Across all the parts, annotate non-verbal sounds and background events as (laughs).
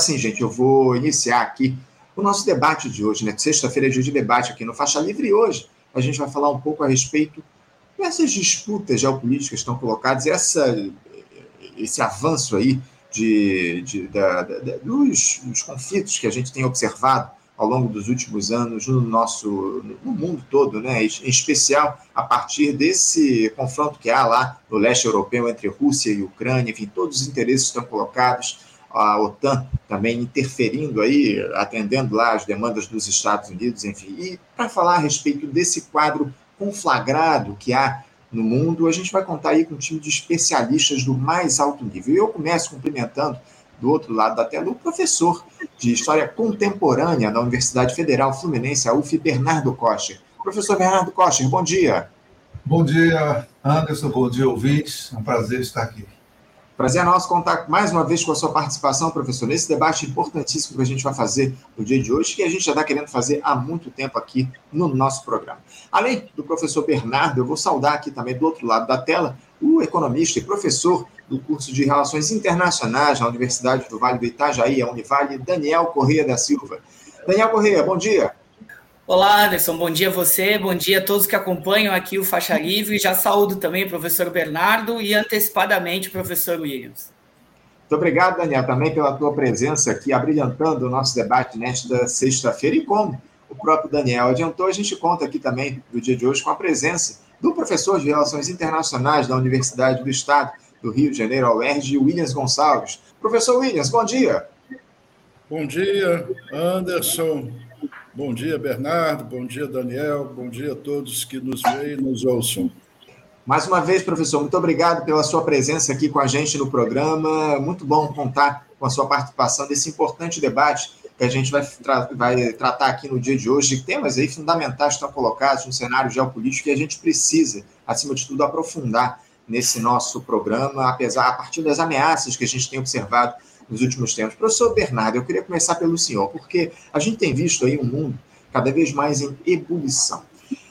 sim, gente, eu vou iniciar aqui o nosso debate de hoje, né? Sexta-feira é dia de debate aqui no Faixa Livre e hoje a gente vai falar um pouco a respeito dessas disputas geopolíticas que estão colocadas, essa, esse avanço aí de, de da, da, dos, dos conflitos que a gente tem observado ao longo dos últimos anos no nosso no mundo todo, né? em especial a partir desse confronto que há lá no leste europeu entre Rússia e Ucrânia, enfim, todos os interesses estão colocados, a OTAN também interferindo aí, atendendo lá as demandas dos Estados Unidos, enfim. E para falar a respeito desse quadro conflagrado que há no mundo, a gente vai contar aí com um time de especialistas do mais alto nível. Eu começo cumprimentando do outro lado da tela, o professor de História Contemporânea da Universidade Federal Fluminense, a UF, Bernardo Kocher. Professor Bernardo Kocher, bom dia. Bom dia, Anderson, bom dia, ouvintes. É um prazer estar aqui. Prazer é nosso contar mais uma vez com a sua participação, professor, nesse debate importantíssimo que a gente vai fazer no dia de hoje, que a gente já está querendo fazer há muito tempo aqui no nosso programa. Além do professor Bernardo, eu vou saudar aqui também do outro lado da tela o economista e professor do curso de Relações Internacionais na Universidade do Vale do Itajaí, a Univale, Daniel Correia da Silva. Daniel Correia, bom dia. Olá, Anderson, bom dia a você, bom dia a todos que acompanham aqui o Faixa Livre. Já saúdo também o professor Bernardo e antecipadamente o professor Williams. Muito obrigado, Daniel, também pela tua presença aqui, abrilhantando o nosso debate nesta sexta-feira. E como o próprio Daniel adiantou, a gente conta aqui também, no dia de hoje, com a presença do professor de Relações Internacionais da Universidade do Estado, do Rio de Janeiro, a UERJ, Williams Gonçalves. Professor Williams, bom dia. Bom dia, Anderson. Bom dia, Bernardo. Bom dia, Daniel. Bom dia a todos que nos veem e nos ouçam. Mais uma vez, professor, muito obrigado pela sua presença aqui com a gente no programa. Muito bom contar com a sua participação nesse importante debate que a gente vai, tra vai tratar aqui no dia de hoje. Temas aí fundamentais estão colocados no cenário geopolítico e a gente precisa, acima de tudo, aprofundar nesse nosso programa, apesar a partir das ameaças que a gente tem observado nos últimos tempos. Professor Bernardo, eu queria começar pelo senhor, porque a gente tem visto aí um mundo cada vez mais em ebulição.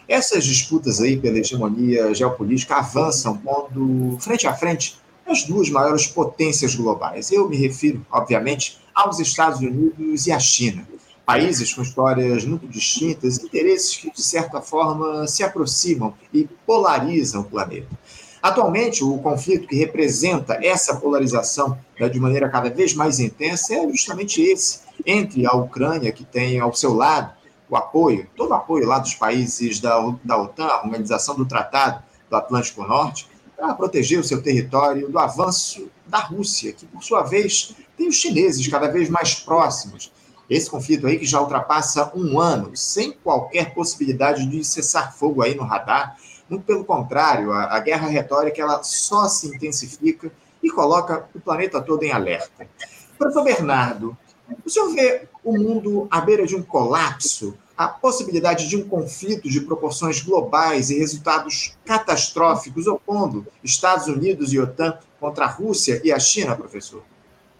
Essas disputas aí pela hegemonia geopolítica avançam quando, frente a frente, as duas maiores potências globais. Eu me refiro, obviamente, aos Estados Unidos e à China. Países com histórias muito distintas, interesses que, de certa forma, se aproximam e polarizam o planeta. Atualmente, o conflito que representa essa polarização né, de maneira cada vez mais intensa é justamente esse, entre a Ucrânia, que tem ao seu lado o apoio, todo o apoio lá dos países da, da OTAN, a Organização do Tratado do Atlântico Norte, para proteger o seu território do avanço da Rússia, que, por sua vez, tem os chineses cada vez mais próximos. Esse conflito aí que já ultrapassa um ano, sem qualquer possibilidade de cessar fogo aí no radar, muito pelo contrário, a, a guerra retórica ela só se intensifica e coloca o planeta todo em alerta. Professor Bernardo, o senhor vê o mundo à beira de um colapso, a possibilidade de um conflito de proporções globais e resultados catastróficos opondo Estados Unidos e OTAN contra a Rússia e a China, professor?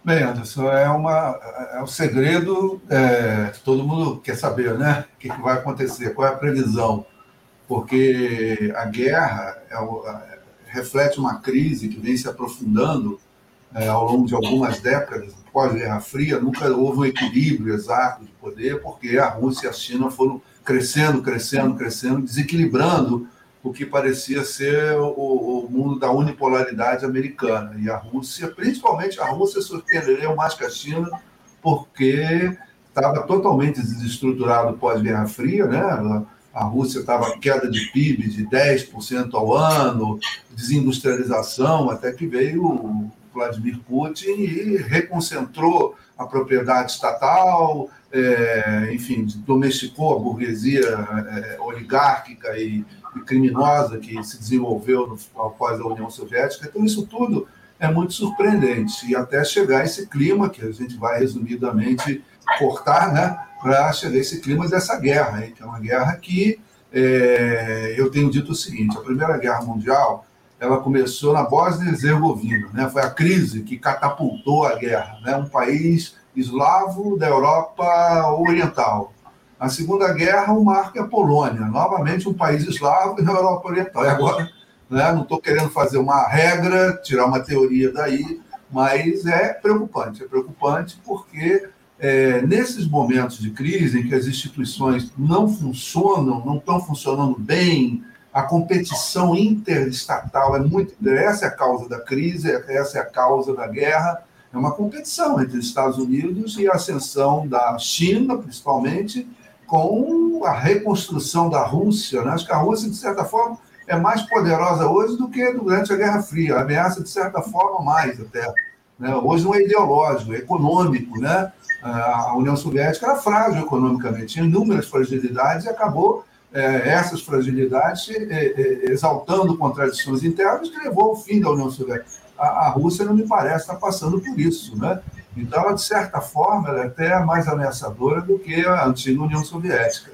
Bem, Anderson, é, uma, é um segredo é, todo mundo quer saber, né? O que vai acontecer, qual é a previsão porque a guerra é, reflete uma crise que vem se aprofundando é, ao longo de algumas décadas, pós-Guerra Fria, nunca houve um equilíbrio exato de poder, porque a Rússia e a China foram crescendo, crescendo, crescendo, desequilibrando o que parecia ser o, o mundo da unipolaridade americana. E a Rússia, principalmente a Rússia, surpreendeu mais que a China, porque estava totalmente desestruturado pós-Guerra Fria, né? A Rússia estava queda de PIB de 10% ao ano, desindustrialização, até que veio o Vladimir Putin e reconcentrou a propriedade estatal, é, enfim, domesticou a burguesia é, oligárquica e, e, criminosa que se desenvolveu no, após a União Soviética. Então, isso tudo é muito surpreendente, e até chegar esse clima, que a gente vai resumidamente cortar, né? Para chegar esse clima dessa guerra, hein, que é uma guerra que é, eu tenho dito o seguinte: a Primeira Guerra Mundial ela começou na Bósnia e Herzegovina, né? Foi a crise que catapultou a guerra, né? Um país eslavo da Europa Oriental. A Segunda Guerra, o marco é a Polônia, novamente um país eslavo da Europa Oriental. E agora, né? Não estou querendo fazer uma regra, tirar uma teoria daí, Mas é preocupante, é preocupante porque é, nesses momentos de crise em que as instituições não funcionam, não estão funcionando bem, a competição interestatal é muito. Essa é a causa da crise, essa é a causa da guerra. É uma competição entre os Estados Unidos e a ascensão da China, principalmente, com a reconstrução da Rússia. Né? Acho que a Rússia, de certa forma, é mais poderosa hoje do que durante a Guerra Fria. Ameaça, de certa forma, mais até. Né? Hoje não é ideológico, é econômico. Né? A União Soviética era frágil economicamente, tinha inúmeras fragilidades e acabou é, essas fragilidades é, é, exaltando contradições internas que levou ao fim da União Soviética. A, a Rússia não me parece estar passando por isso. Né? Então, ela, de certa forma, ela é até mais ameaçadora do que a antiga União Soviética.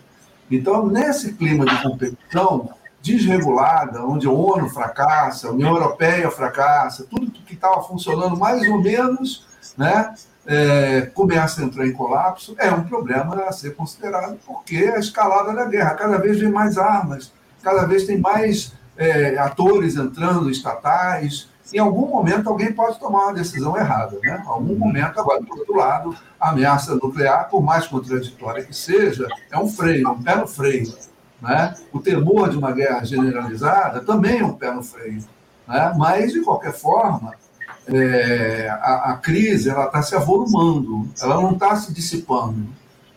Então, nesse clima de competição desregulada, onde a ONU fracassa, a União Europeia fracassa, tudo que estava funcionando mais ou menos, né, é, começa a entrar em colapso, é um problema a ser considerado, porque a escalada da guerra, cada vez vem mais armas, cada vez tem mais é, atores entrando, estatais. Em algum momento alguém pode tomar uma decisão errada. Né? Em algum momento, agora, do outro lado, a ameaça nuclear, por mais contraditória que seja, é um freio, um pé no freio. Né? O temor de uma guerra generalizada também é um pé no freio. Né? Mas, de qualquer forma, é, a, a, crise ela está se avolumando, ela não está se dissipando.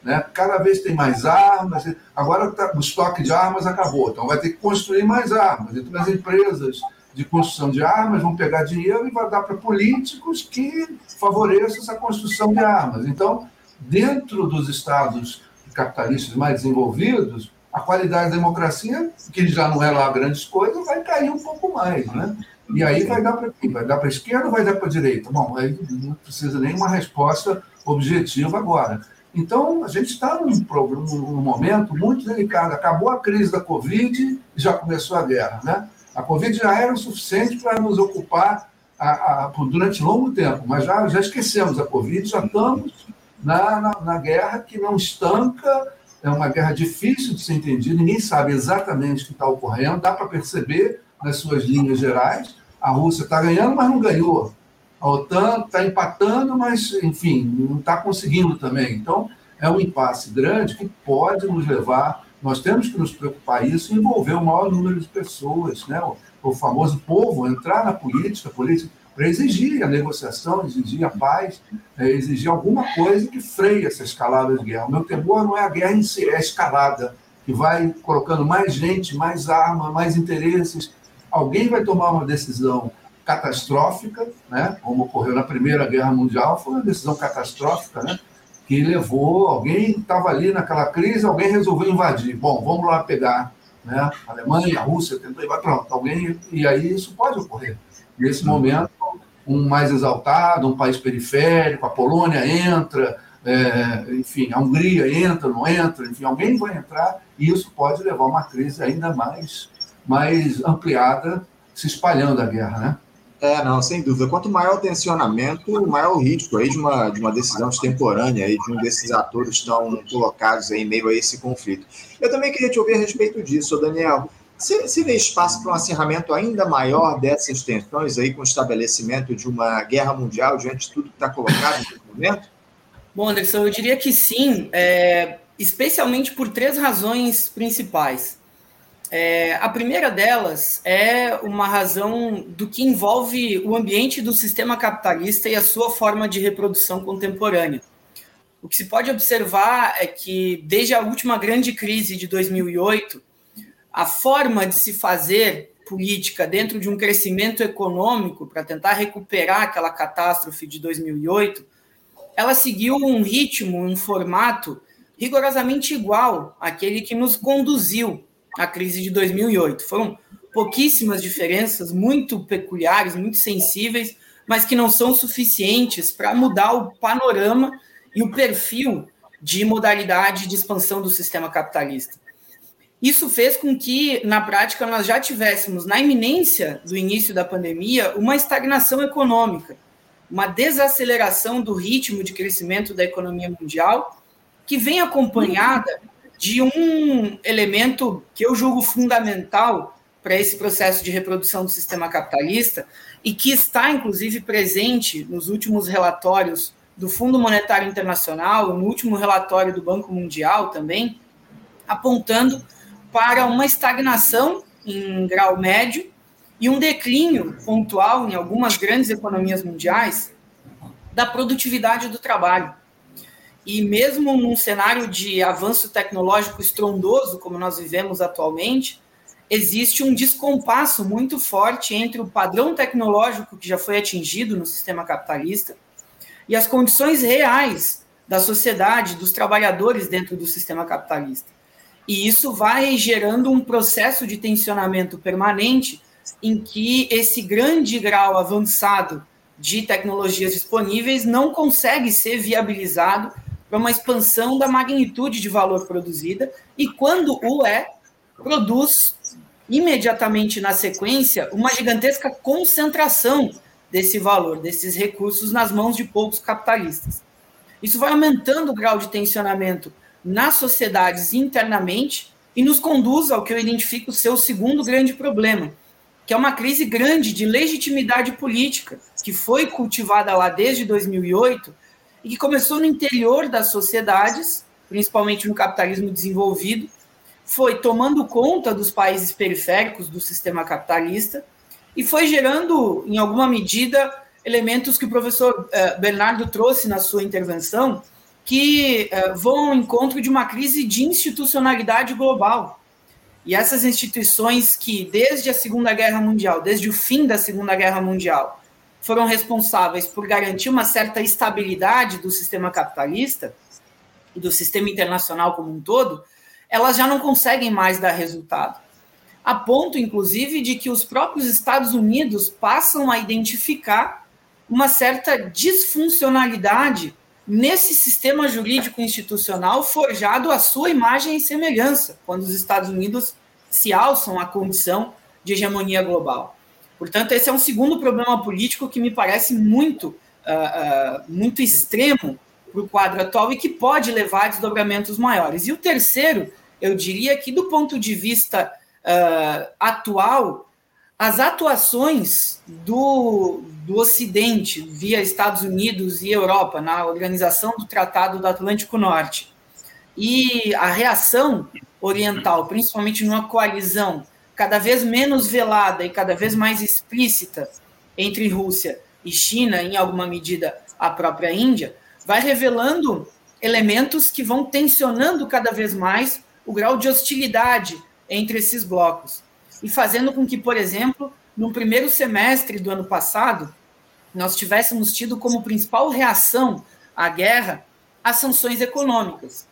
Né? Cada vez tem mais armas, agora tá, o estoque de armas acabou, então vai ter que construir mais armas. Então as empresas de construção de armas vão pegar dinheiro e vai dar para políticos que favoreçam essa construção de armas. Então, dentro dos estados capitalistas mais desenvolvidos, a qualidade da democracia, que já não é lá grandes coisas, vai cair um pouco mais. Né? E aí vai dar para quem? Vai dar para a esquerda ou vai dar para a direita? Bom, aí não precisa nem uma resposta objetiva agora. Então, a gente está num, num, momento muito delicado. Acabou a crise da Covid e já começou a guerra. Né? A Covid já era o suficiente para nos ocupar a, a, durante longo tempo, mas já, já esquecemos a Covid, já estamos na, na, na guerra que não estanca, é uma guerra difícil de ser entendida, ninguém sabe exatamente o que está ocorrendo, dá para perceber nas suas linhas gerais. A Rússia está ganhando, mas não ganhou. A OTAN está empatando, mas, enfim, não está conseguindo também. Então, é um impasse grande que pode nos levar. Nós temos que nos preocupar isso e envolver o maior número de pessoas, né? o, o famoso povo, entrar na política, política para exigir a negociação, exigir a paz, é, exigir alguma coisa que freie essa escalada de guerra. O meu temor não é a guerra em si, é a escalada, que vai colocando mais gente, mais arma, mais interesses, alguém vai tomar uma decisão catastrófica, né? como ocorreu na Primeira Guerra Mundial, foi uma decisão catastrófica, né? que levou, alguém estava ali naquela crise, alguém resolveu invadir. Bom, vamos lá pegar né? a Alemanha, a Rússia, tentou invadir, pronto, alguém, e aí isso pode ocorrer. Nesse momento, um mais exaltado, um país periférico, a Polônia entra, é, enfim, a Hungria entra, não entra, enfim, alguém vai entrar, e isso pode levar a uma crise ainda mais mais ampliada, se espalhando a guerra, né? É, não, sem dúvida. Quanto maior o tensionamento, maior o risco aí de uma, de uma decisão extemporânea aí, de um desses atores estão colocados aí em meio a esse conflito. Eu também queria te ouvir a respeito disso, Daniel. Se, se vê espaço para um acirramento ainda maior dessas tensões aí com o estabelecimento de uma guerra mundial diante de tudo que está colocado nesse momento? Bom, Anderson, eu diria que sim, é, especialmente por três razões principais. É, a primeira delas é uma razão do que envolve o ambiente do sistema capitalista e a sua forma de reprodução contemporânea. O que se pode observar é que, desde a última grande crise de 2008, a forma de se fazer política dentro de um crescimento econômico para tentar recuperar aquela catástrofe de 2008, ela seguiu um ritmo, um formato rigorosamente igual àquele que nos conduziu a crise de 2008. Foram pouquíssimas diferenças, muito peculiares, muito sensíveis, mas que não são suficientes para mudar o panorama e o perfil de modalidade de expansão do sistema capitalista. Isso fez com que, na prática, nós já tivéssemos, na iminência do início da pandemia, uma estagnação econômica, uma desaceleração do ritmo de crescimento da economia mundial, que vem acompanhada de um elemento que eu julgo fundamental para esse processo de reprodução do sistema capitalista e que está, inclusive, presente nos últimos relatórios do Fundo Monetário Internacional, no último relatório do Banco Mundial também, apontando para uma estagnação em grau médio e um declínio pontual em algumas grandes economias mundiais da produtividade do trabalho. E mesmo num cenário de avanço tecnológico estrondoso, como nós vivemos atualmente, existe um descompasso muito forte entre o padrão tecnológico que já foi atingido no sistema capitalista e as condições reais da sociedade, dos trabalhadores dentro do sistema capitalista. E isso vai gerando um processo de tensionamento permanente em que esse grande grau avançado de tecnologias disponíveis não consegue ser viabilizado para uma expansão da magnitude de valor produzida, e quando o é, produz imediatamente na sequência uma gigantesca concentração desse valor, desses recursos nas mãos de poucos capitalistas. Isso vai aumentando o grau de tensionamento nas sociedades internamente e nos conduz ao que eu identifico ser o segundo grande problema, que é uma crise grande de legitimidade política, que foi cultivada lá desde 2008 e que começou no interior das sociedades, principalmente no capitalismo desenvolvido, foi tomando conta dos países periféricos do sistema capitalista e foi gerando, em alguma medida, elementos que o professor eh, Bernardo trouxe na sua intervenção, que eh, vão ao encontro de uma crise de institucionalidade global. E essas instituições que, desde a Segunda Guerra Mundial, desde o fim da Segunda Guerra Mundial, foram responsáveis por garantir uma certa estabilidade do sistema capitalista e do sistema internacional como um todo, elas já não conseguem mais dar resultado. A ponto, inclusive, de que os próprios Estados Unidos passam a identificar uma certa disfuncionalidade nesse sistema jurídico institucional forjado à sua imagem e semelhança, quando os Estados Unidos se alçam à condição de hegemonia global. Portanto, esse é um segundo problema político que me parece muito, uh, uh, muito extremo para o quadro atual e que pode levar a desdobramentos maiores. E o terceiro, eu diria que, do ponto de vista uh, atual, as atuações do, do Ocidente, via Estados Unidos e Europa, na organização do Tratado do Atlântico Norte, e a reação oriental, principalmente numa coalizão cada vez menos velada e cada vez mais explícita entre Rússia e China, em alguma medida a própria Índia, vai revelando elementos que vão tensionando cada vez mais o grau de hostilidade entre esses blocos e fazendo com que, por exemplo, no primeiro semestre do ano passado, nós tivéssemos tido como principal reação à guerra as sanções econômicas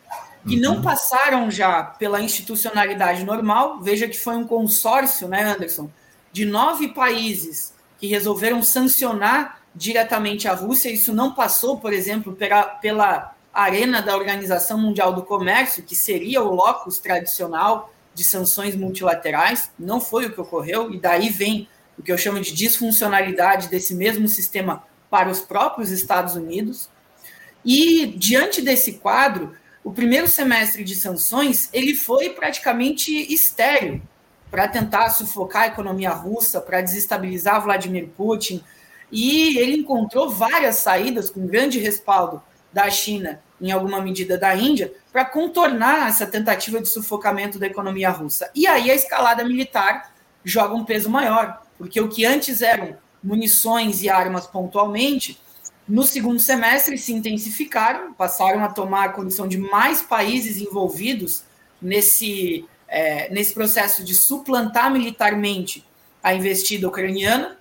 que não uhum. passaram já pela institucionalidade normal. Veja que foi um consórcio, né, Anderson, de nove países que resolveram sancionar diretamente a Rússia. Isso não passou, por exemplo, pela, pela arena da Organização Mundial do Comércio, que seria o locus tradicional de sanções multilaterais. Não foi o que ocorreu, e daí vem o que eu chamo de disfuncionalidade desse mesmo sistema para os próprios Estados Unidos. E diante desse quadro, o primeiro semestre de sanções ele foi praticamente estéreo para tentar sufocar a economia russa, para desestabilizar Vladimir Putin, e ele encontrou várias saídas com grande respaldo da China, em alguma medida da Índia, para contornar essa tentativa de sufocamento da economia russa. E aí a escalada militar joga um peso maior, porque o que antes eram munições e armas pontualmente, no segundo semestre se intensificaram, passaram a tomar a condição de mais países envolvidos nesse, é, nesse processo de suplantar militarmente a investida ucraniana.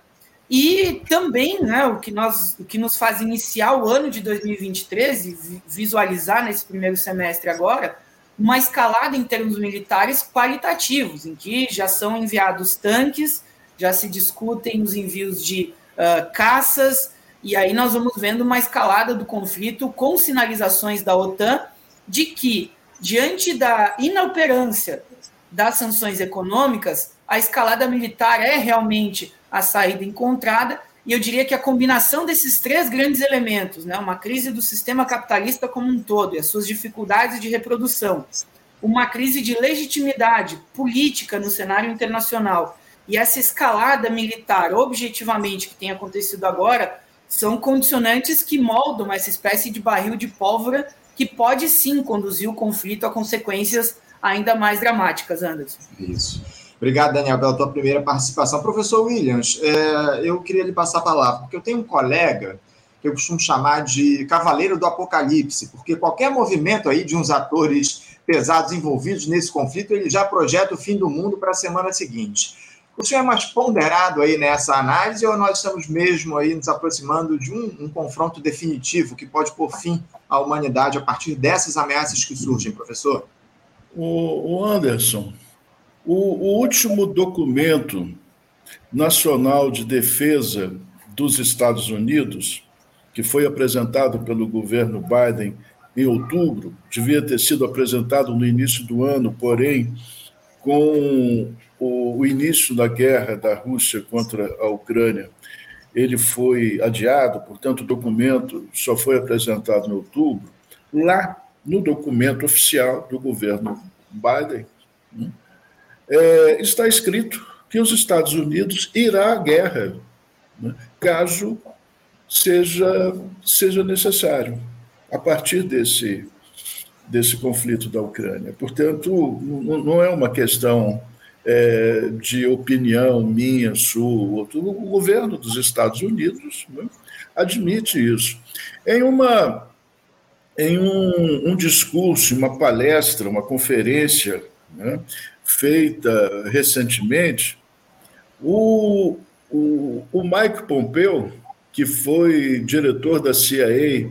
E também né, o, que nós, o que nos faz iniciar o ano de 2023 e visualizar nesse primeiro semestre agora uma escalada em termos militares qualitativos, em que já são enviados tanques, já se discutem os envios de uh, caças, e aí nós vamos vendo uma escalada do conflito com sinalizações da OTAN de que, diante da inoperância das sanções econômicas, a escalada militar é realmente a saída encontrada. E eu diria que a combinação desses três grandes elementos, né, uma crise do sistema capitalista como um todo e as suas dificuldades de reprodução, uma crise de legitimidade política no cenário internacional E essa escalada militar, objetivamente, que tem acontecido agora, são condicionantes que moldam essa espécie de barril de pólvora que pode sim conduzir o conflito a consequências ainda mais dramáticas, Anderson. Isso. Obrigado, Daniel, pela tua primeira participação. Professor Williams, é, eu queria lhe passar a palavra, porque eu tenho um colega que eu costumo chamar de cavaleiro do apocalipse, porque qualquer movimento aí de uns atores pesados envolvidos nesse conflito, ele já projeta o fim do mundo para a semana seguinte. O senhor é mais ponderado aí nessa análise ou nós estamos mesmo aí nos aproximando de um, um confronto definitivo que pode pôr fim à humanidade a partir dessas ameaças que surgem, professor? O, o Anderson, o, o último documento nacional de defesa dos Estados Unidos, que foi apresentado pelo governo Biden em outubro, devia ter sido apresentado no início do ano, porém, com o, o início da guerra da Rússia contra a Ucrânia, ele foi adiado, portanto, o documento só foi apresentado em outubro. Lá, no documento oficial do governo Biden, né, é, está escrito que os Estados Unidos irá à guerra, né, caso seja, seja necessário, a partir desse, desse conflito da Ucrânia. Portanto, não é uma questão é, de opinião minha, sua, outro. O governo dos Estados Unidos né, admite isso. Em uma em um, um, discurso, uma palestra, uma conferência né, feita recentemente, o, o, o Mike Pompeo, que foi diretor da CIA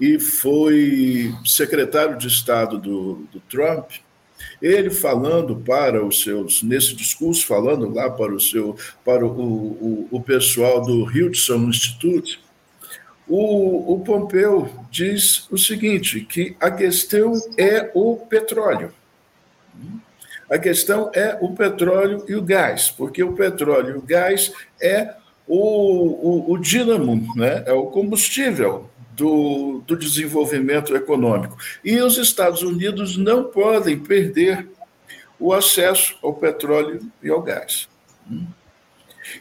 e foi secretário de Estado do, do Trump, ele falando para os seus, nesse discurso, falando lá para o seu, para o, o, o pessoal do Hudson Institute, o, o Pompeu diz o seguinte: que a questão é o petróleo. A questão é o petróleo e o gás, porque o petróleo e o gás é o, o, o dínamo, né? é o combustível do, do desenvolvimento econômico. E os Estados Unidos não podem perder o acesso ao petróleo e ao gás.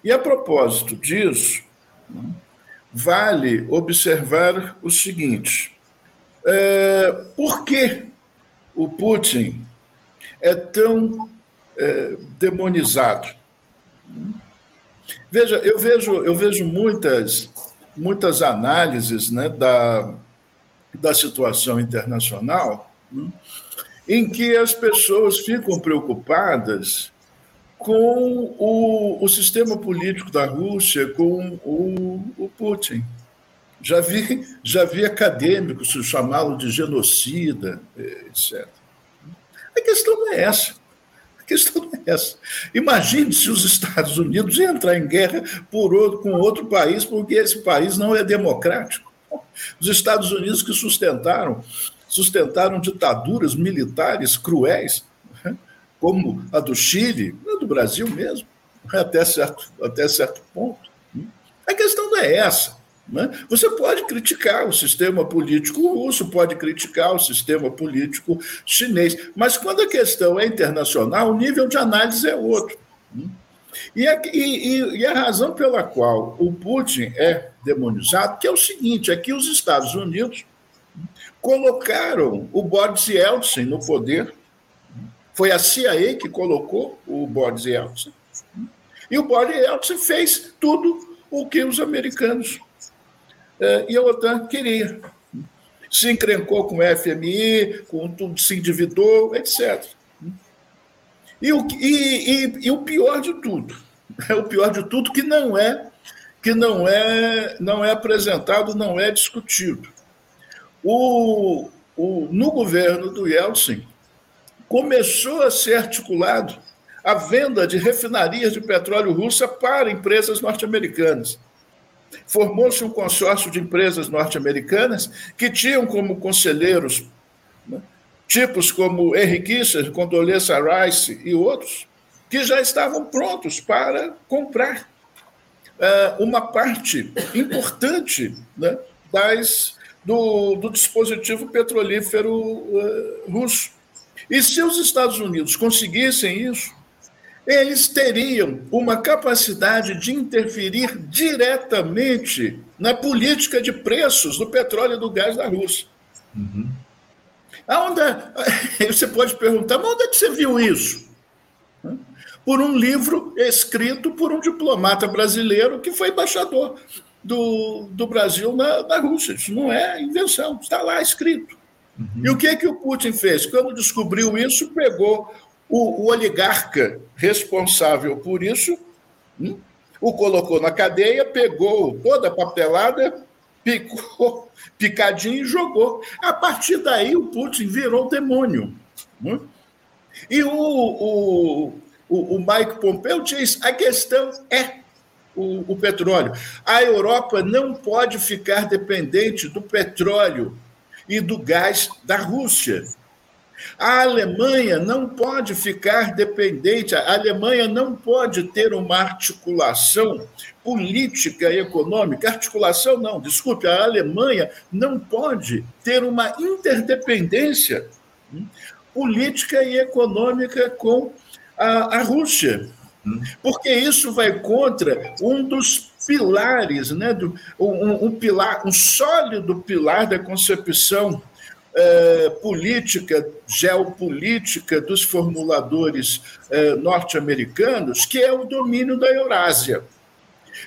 E a propósito disso, vale observar o seguinte: é, por que o Putin é tão é, demonizado? Veja, eu vejo, eu vejo muitas muitas análises né, da, da situação internacional, né, em que as pessoas ficam preocupadas com o, o sistema político da Rússia, com o, o Putin. Já vi, já vi acadêmicos chamá-lo de genocida, etc. A questão não é essa questão é essa. Imagine se os Estados Unidos entrar em guerra por outro, com outro país, porque esse país não é democrático. Os Estados Unidos que sustentaram, sustentaram ditaduras militares cruéis, né, como a do Chile, do Brasil mesmo, até certo, até certo ponto. A questão não é essa. Né? Você pode criticar o sistema político russo, pode criticar o sistema político chinês, mas quando a questão é internacional, o nível de análise é outro. Né? E a, e, e a razão pela qual o Putin é demonizado, que é o seguinte, é que os Estados Unidos colocaram o Boris Yeltsin no poder, foi a CIA que colocou o Boris Yeltsin, e o Boris Yeltsin fez tudo o que os americanos e a OTAN queria. Se encrencou com o FMI, com tudo, se endividou, etc. E o, e, e, e o pior de tudo, (laughs) é o pior de tudo que não é que não é não é apresentado, não é discutido. O, o, no governo do Yeltsin começou a ser articulado a venda de refinarias de petróleo russa para empresas norte-americanas. Formou-se um consórcio de empresas norte-americanas que tinham como conselheiros né, tipos como Henry Kissinger, Condoleezza Rice e outros, que já estavam prontos para comprar uh, uma parte importante né, das, do, do, dispositivo petrolífero uh, russo. E se os Estados Unidos conseguissem isso, eles teriam uma capacidade de interferir diretamente na política de preços do petróleo e do gás da Rússia. Uhum. Aonde, (laughs) você pode perguntar, mas onde é que você viu isso? Por um livro escrito por um diplomata brasileiro que foi embaixador do, do Brasil na, na Rússia. Isso não é invenção, está lá escrito. Uhum. E o que, que o Putin fez? Quando descobriu isso, pegou o, o oligarca responsável por isso, hum, o colocou na cadeia, pegou toda a papelada, picou, (laughs) picadinho e jogou. A partir daí, o Putin virou demônio. Hum? E o, o, o, o Mike Pompeu diz: a questão é o, o petróleo. A Europa não pode ficar dependente do petróleo e do gás da Rússia. A Alemanha não pode ficar dependente, a Alemanha não pode ter uma articulação política e econômica. Articulação, não, desculpe, a Alemanha não pode ter uma interdependência política e econômica com a, a Rússia. Porque isso vai contra um dos pilares, né, do, um, um pilar, um sólido pilar da concepção eh, política, geopolítica dos formuladores eh, norte-americanos, que é o domínio da Eurásia.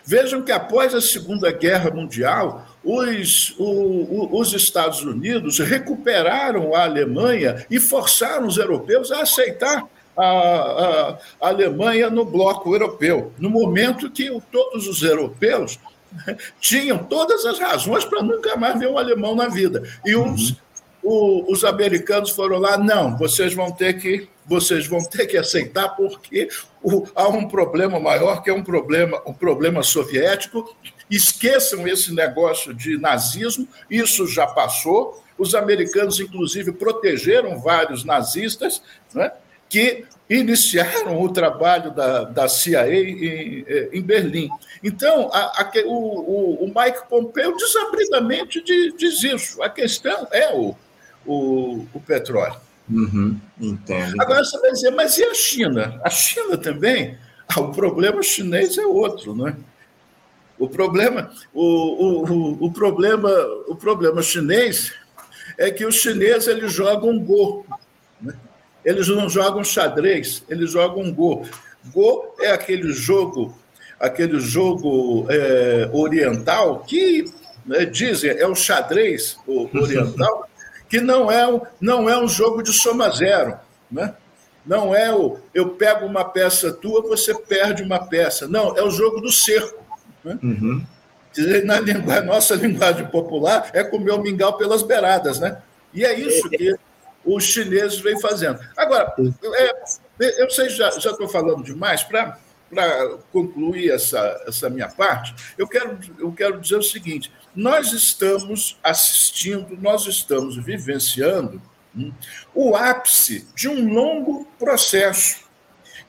Vejam que após a Segunda Guerra Mundial, os, o, os Estados Unidos recuperaram a Alemanha e forçaram os europeus a aceitar a, a, a, Alemanha no bloco europeu, no momento que todos os europeus (laughs) tinham todas as razões para nunca mais ver um alemão na vida. E os, o, os americanos foram lá, não, vocês vão ter que vocês vão ter que aceitar porque o, há um problema maior que é um problema, um problema soviético. Esqueçam esse negócio de nazismo, isso já passou. Os americanos, inclusive, protegeram vários nazistas né, que iniciaram o trabalho da, da CIA em, em Berlim. Então, a, a, o, o, Mike Pompeo desabridamente diz isso. A questão é o, o, o petróleo. Uhum, entendo. Agora você vai dizer, mas e a China? A China também? Ah, o problema chinês é outro, não é? O problema, o, o, o, problema, o problema chinês é que os chineses eles jogam Go. Né? Eles não jogam xadrez, eles jogam Go. Go é aquele jogo, aquele jogo é, oriental que né, dizem é o xadrez (laughs) oriental, que não é, um, não é um jogo de soma zero. Né? Não é o eu pego uma peça tua, você perde uma peça. Não, é o jogo do cerco. Né? Uhum. Na linguagem, nossa linguagem popular é comer o mingau pelas beiradas, né? E é isso que os chineses vêm fazendo. Agora, é, eu sei, já estou falando demais, para concluir essa, essa minha parte, eu quero, eu quero dizer o seguinte: nós estamos assistindo, nós estamos vivenciando hum, o ápice de um longo processo,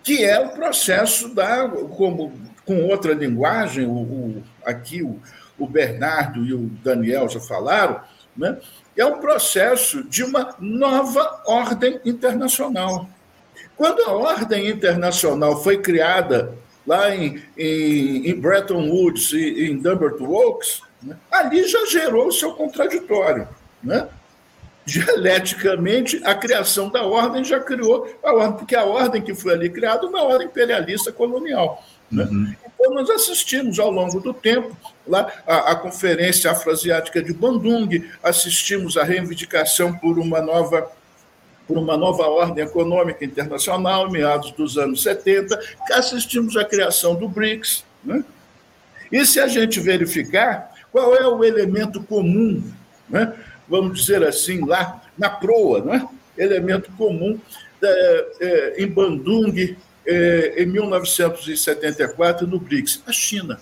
que é o processo da, como com outra linguagem, o, o aqui o, o, Bernardo e o Daniel já falaram, né? é um processo de uma nova ordem internacional. Quando a ordem internacional foi criada lá em, em, em Bretton Woods e em Dumbarton Oaks, né? Ali já gerou o seu contraditório. Né? Dialeticamente, a criação da ordem já criou a ordem, porque a ordem que foi ali criada é uma ordem imperialista colonial. Né? Uhum. Então, nós assistimos ao longo do tempo lá a, a Conferência Afroasiática de Bandung, assistimos à reivindicação por uma nova por uma nova ordem econômica internacional, meados dos anos 70, assistimos à criação do BRICS. Né? E se a gente verificar, qual é o elemento comum, né? vamos dizer assim, lá na proa, né? elemento comum é, é, em Bandung, é, em 1974, no BRICS? A China.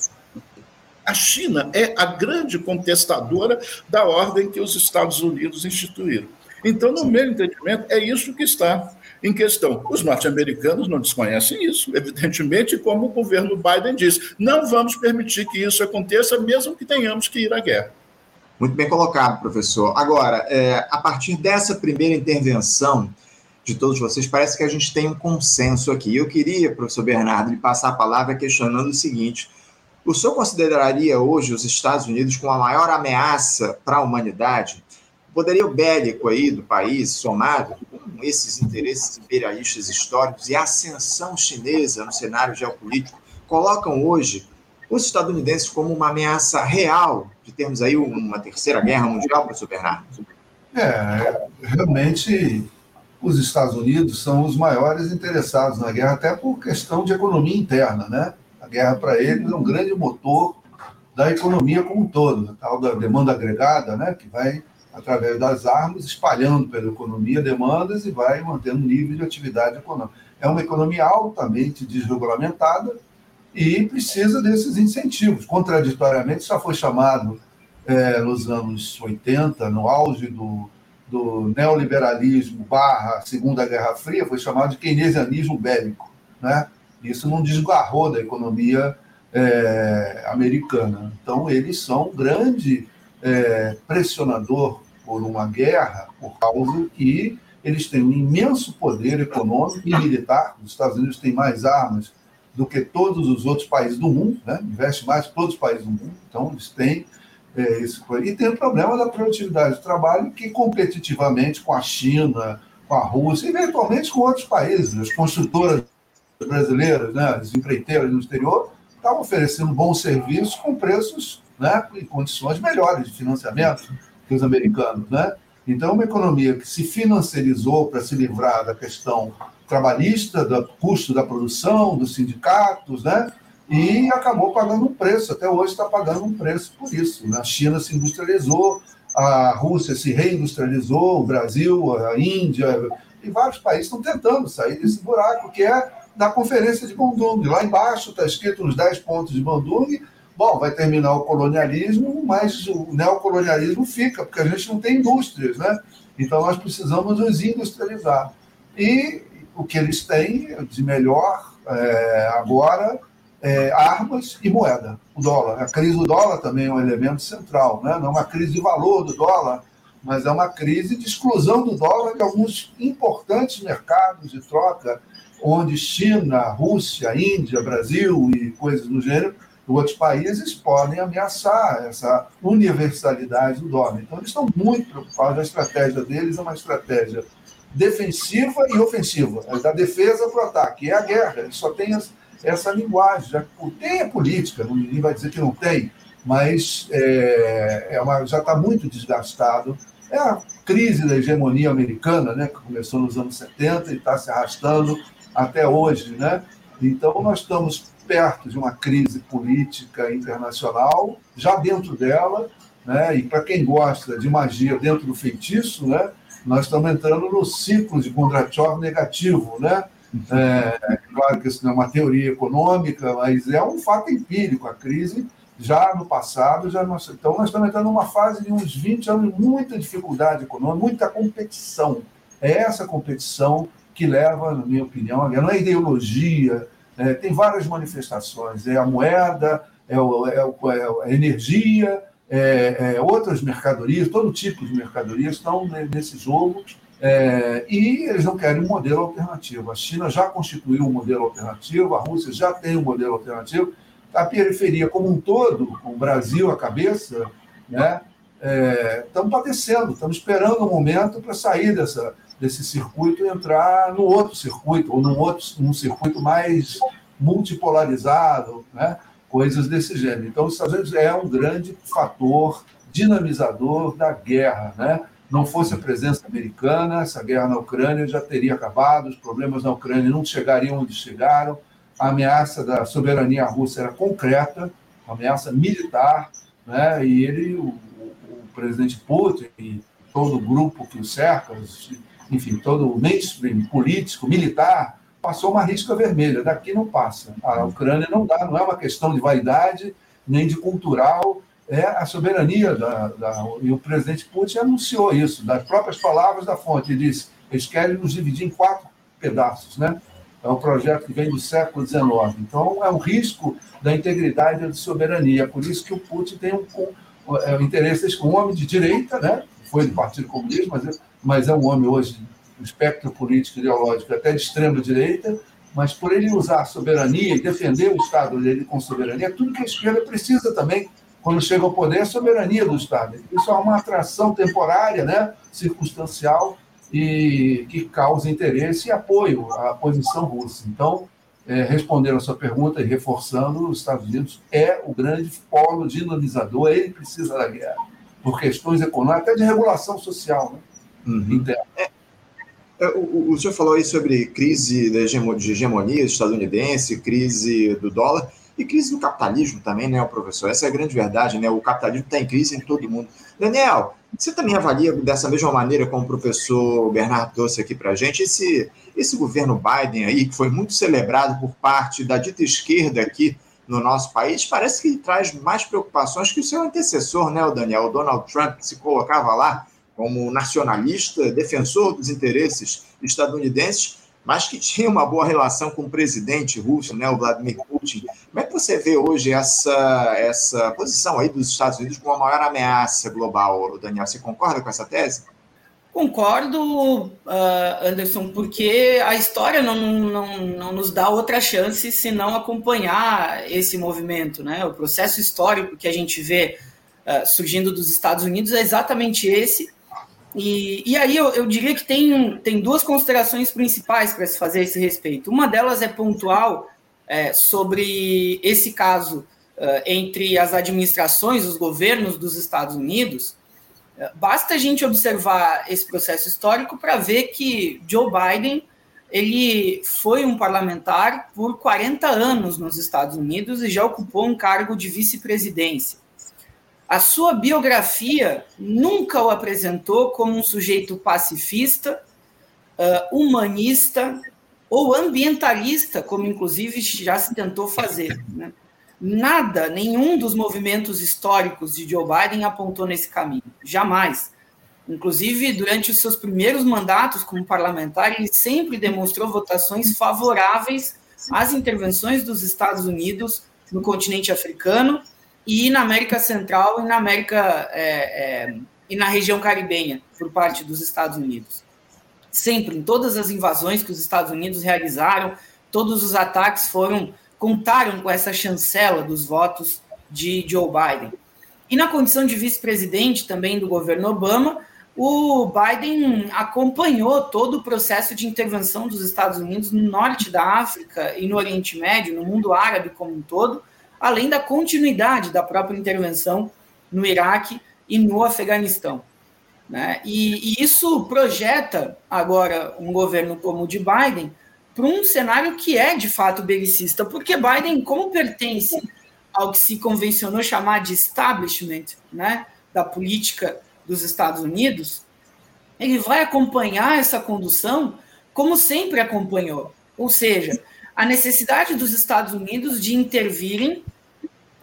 A China é a grande contestadora da ordem que os Estados Unidos instituíram. Então, no meu entendimento, é isso que está em questão. Os norte-americanos não desconhecem isso, evidentemente, como o governo Biden diz, não vamos permitir que isso aconteça, mesmo que tenhamos que ir à guerra. Muito bem colocado, professor. Agora, é, a partir dessa primeira intervenção de todos vocês, parece que a gente tem um consenso aqui. Eu queria, professor Bernardo, lhe passar a palavra questionando o seguinte: o senhor consideraria hoje os Estados Unidos como a maior ameaça para a humanidade? Poderio bélico aí do país, somado com esses interesses imperialistas históricos e a ascensão chinesa no cenário geopolítico, colocam hoje os estadunidenses como uma ameaça real de termos aí uma terceira guerra mundial, professor Bernardo? É, realmente os Estados Unidos são os maiores interessados na guerra, até por questão de economia interna, né? A guerra para eles é um grande motor da economia como um todo, a tal da demanda agregada, né? Que vai através das armas espalhando pela economia demandas e vai mantendo nível de atividade econômica. É uma economia altamente desregulamentada e precisa desses incentivos. Contraditoriamente, já foi chamado é, nos anos 80, no auge do do neoliberalismo barra Segunda Guerra Fria foi chamado de keynesianismo bélico. Né? Isso não desgarrou da economia é, americana. Então, eles são um grande é, pressionador por uma guerra, por causa que eles têm um imenso poder econômico e militar. Os Estados Unidos têm mais armas do que todos os outros países do mundo, né? investe mais que todos os países do mundo. Então, eles têm é, isso E tem o problema da produtividade do trabalho, que competitivamente com a China, com a Rússia, eventualmente com outros países, as construtoras brasileiras, né, as empreiteiras no exterior, estavam oferecendo bons serviços com preços né, e condições melhores de financiamento que os americanos. Né? Então, uma economia que se financiarizou para se livrar da questão trabalhista, do custo da produção, dos sindicatos, né? e acabou pagando um preço, até hoje está pagando um preço por isso. Né? A China se industrializou, a Rússia se reindustrializou, o Brasil, a Índia, e vários países estão tentando sair desse buraco, que é da Conferência de Bandung. Lá embaixo está escrito nos 10 pontos de Bandung, bom, vai terminar o colonialismo, mas o neocolonialismo fica, porque a gente não tem indústrias, né? Então nós precisamos nos industrializar. E o que eles têm de melhor é, agora é, armas e moeda, o dólar. A crise do dólar também é um elemento central, né? não é uma crise de valor do dólar, mas é uma crise de exclusão do dólar de alguns importantes mercados de troca, onde China, Rússia, Índia, Brasil e coisas do gênero, outros países podem ameaçar essa universalidade do dólar. Então, eles estão muito preocupados. A estratégia deles é uma estratégia defensiva e ofensiva, é da defesa para o ataque. É a guerra, eles só têm essa linguagem. Já, tem a política, ninguém vai dizer que não tem, mas é, é uma, já está muito desgastado. É a crise da hegemonia americana, né, que começou nos anos 70 e está se arrastando até hoje. Né? Então, nós estamos perto de uma crise política internacional, já dentro dela, né? e para quem gosta de magia dentro do feitiço, né? nós estamos entrando no ciclo de Kondratyov negativo, né? É, claro que isso não é uma teoria econômica, mas é um fato empírico. A crise já no passado, já nós, então nós estamos entrando numa fase de uns 20 anos de muita dificuldade econômica, muita competição. É essa competição que leva, na minha opinião. Não é ideologia, é, tem várias manifestações. É a moeda, é, o, é, o, é a energia, é, é, outras mercadorias, todo tipo de mercadorias estão nesse jogo é, e eles não querem um modelo alternativo. A China já constituiu um modelo alternativo, a Rússia já tem um modelo alternativo. A periferia como um todo, com o Brasil à cabeça, né, é, estamos padecendo, estamos esperando um momento para sair dessa, desse circuito entrar no outro circuito, ou num, outro, num circuito mais multipolarizado, né, coisas desse gênero. Então, os Estados Unidos é um grande fator dinamizador da guerra, né? não fosse a presença americana, essa guerra na Ucrânia já teria acabado, os problemas na Ucrânia não chegariam onde chegaram, a ameaça da soberania russa era concreta, uma ameaça militar, né? e ele, o, o presidente Putin e todo o grupo que o cerca, enfim, todo o mainstream político, militar, passou uma risca vermelha, daqui não passa. A Ucrânia não dá, não é uma questão de vaidade, nem de cultural, é a soberania da, da, e o presidente Putin anunciou isso das próprias palavras da fonte. Ele disse: eles querem nos dividir em quatro pedaços, né? É um projeto que vem do século XIX. Então é um risco da integridade da soberania. Por isso que o Putin tem um, um é, interesse com um homem de direita, né? Foi do Partido Comunista, mas, é, mas é um homem hoje o espectro político ideológico até de extrema direita, mas por ele usar soberania e defender o Estado dele com soberania, tudo que a esquerda precisa também quando chega ao poder é soberania do Estado. Isso é uma atração temporária, né, circunstancial, e que causa interesse e apoio à posição russa. Então, é, respondendo a sua pergunta e reforçando, os Estados Unidos é o grande polo dinamizador, ele precisa da guerra, por questões econômicas, até de regulação social né, uhum. interna. É, é, o, o, senhor falou aí sobre crise de hegemonia estadunidense, crise do dólar e crise do capitalismo também, né, professor? Essa é a grande verdade, né? O capitalismo está em crise em todo mundo. Daniel, você também avalia dessa mesma maneira como o professor Bernardo trouxe aqui para a gente esse, esse governo Biden aí, que foi muito celebrado por parte da dita esquerda aqui no nosso país, parece que traz mais preocupações que o seu antecessor, né, o Daniel, o Donald Trump, que se colocava lá como nacionalista, defensor dos interesses estadunidenses, mas que tinha uma boa relação com o presidente russo, né, o Vladimir Putin. Como é que você vê hoje essa, essa posição aí dos Estados Unidos como a maior ameaça global, Daniel? Você concorda com essa tese? Concordo, uh, Anderson, porque a história não, não, não nos dá outra chance se não acompanhar esse movimento. Né? O processo histórico que a gente vê uh, surgindo dos Estados Unidos é exatamente esse, e, e aí eu, eu, diria que tem, tem duas considerações principais para se fazer a esse respeito. Uma delas é pontual é, sobre esse caso uh, entre as administrações, os governos dos Estados Unidos. Basta a gente observar esse processo histórico para ver que Joe Biden ele foi um parlamentar por 40 anos nos Estados Unidos e já ocupou um cargo de vice-presidência. A sua biografia nunca o apresentou como um sujeito pacifista, uh, humanista ou ambientalista, como inclusive já se tentou fazer. Né? Nada, nenhum dos movimentos históricos de Joe Biden apontou nesse caminho, jamais. Inclusive, durante os seus primeiros mandatos como parlamentar, ele sempre demonstrou votações favoráveis às intervenções dos Estados Unidos no continente africano e na América Central e na América é, é, e na região caribenha por parte dos Estados Unidos. Sempre, em todas as invasões que os Estados Unidos realizaram, todos os ataques foram contaram com essa chancela dos votos de Joe Biden. E na condição de vice-presidente também do governo Obama, o Biden acompanhou todo o processo de intervenção dos Estados Unidos no norte da África e no Oriente Médio, no mundo árabe como um todo, além da continuidade da própria intervenção no Iraque e no Afeganistão. Né? E, e, isso projeta agora um governo como o de Biden para um cenário que é de fato belicista, porque Biden, como pertence ao que se convencionou chamar de establishment né, da política dos Estados Unidos, ele vai acompanhar essa condução como sempre acompanhou, ou seja, a necessidade dos Estados Unidos de intervirem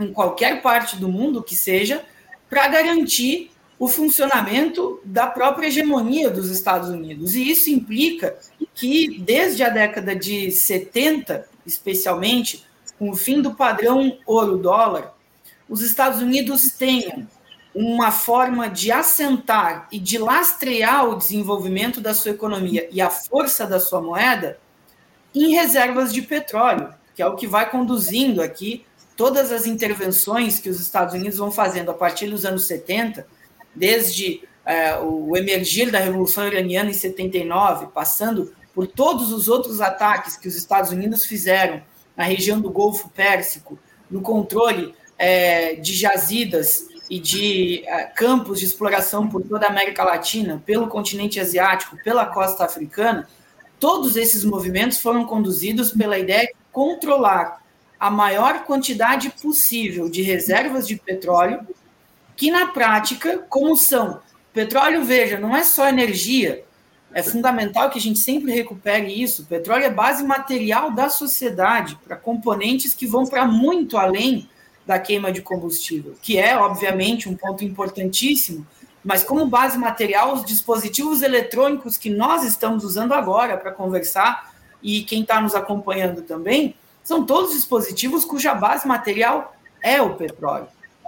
em qualquer parte do mundo que seja para garantir o funcionamento da própria hegemonia dos Estados Unidos. E isso implica que, desde a década de 70, especialmente, com o fim do padrão ouro-dólar, os Estados Unidos tenham uma forma de assentar e de lastrear o desenvolvimento da sua economia e a força da sua moeda em reservas de petróleo, que é o que vai conduzindo aqui todas as intervenções que os Estados Unidos vão fazendo a partir dos anos 70, desde é, o emergir da Revolução Iraniana em 79, passando por todos os outros ataques que os Estados Unidos fizeram na região do Golfo Pérsico, no controle é, de jazidas e de é, campos de exploração por toda a América Latina, pelo continente asiático, pela costa africana, Todos esses movimentos foram conduzidos pela ideia de controlar a maior quantidade possível de reservas de petróleo, que na prática, como são? Petróleo, veja, não é só energia, é fundamental que a gente sempre recupere isso. O petróleo é base material da sociedade para componentes que vão para muito além da queima de combustível, que é, obviamente, um ponto importantíssimo mas como base material, os dispositivos eletrônicos que nós estamos usando agora para conversar e quem está nos acompanhando também, são todos dispositivos cuja base material é o petróleo.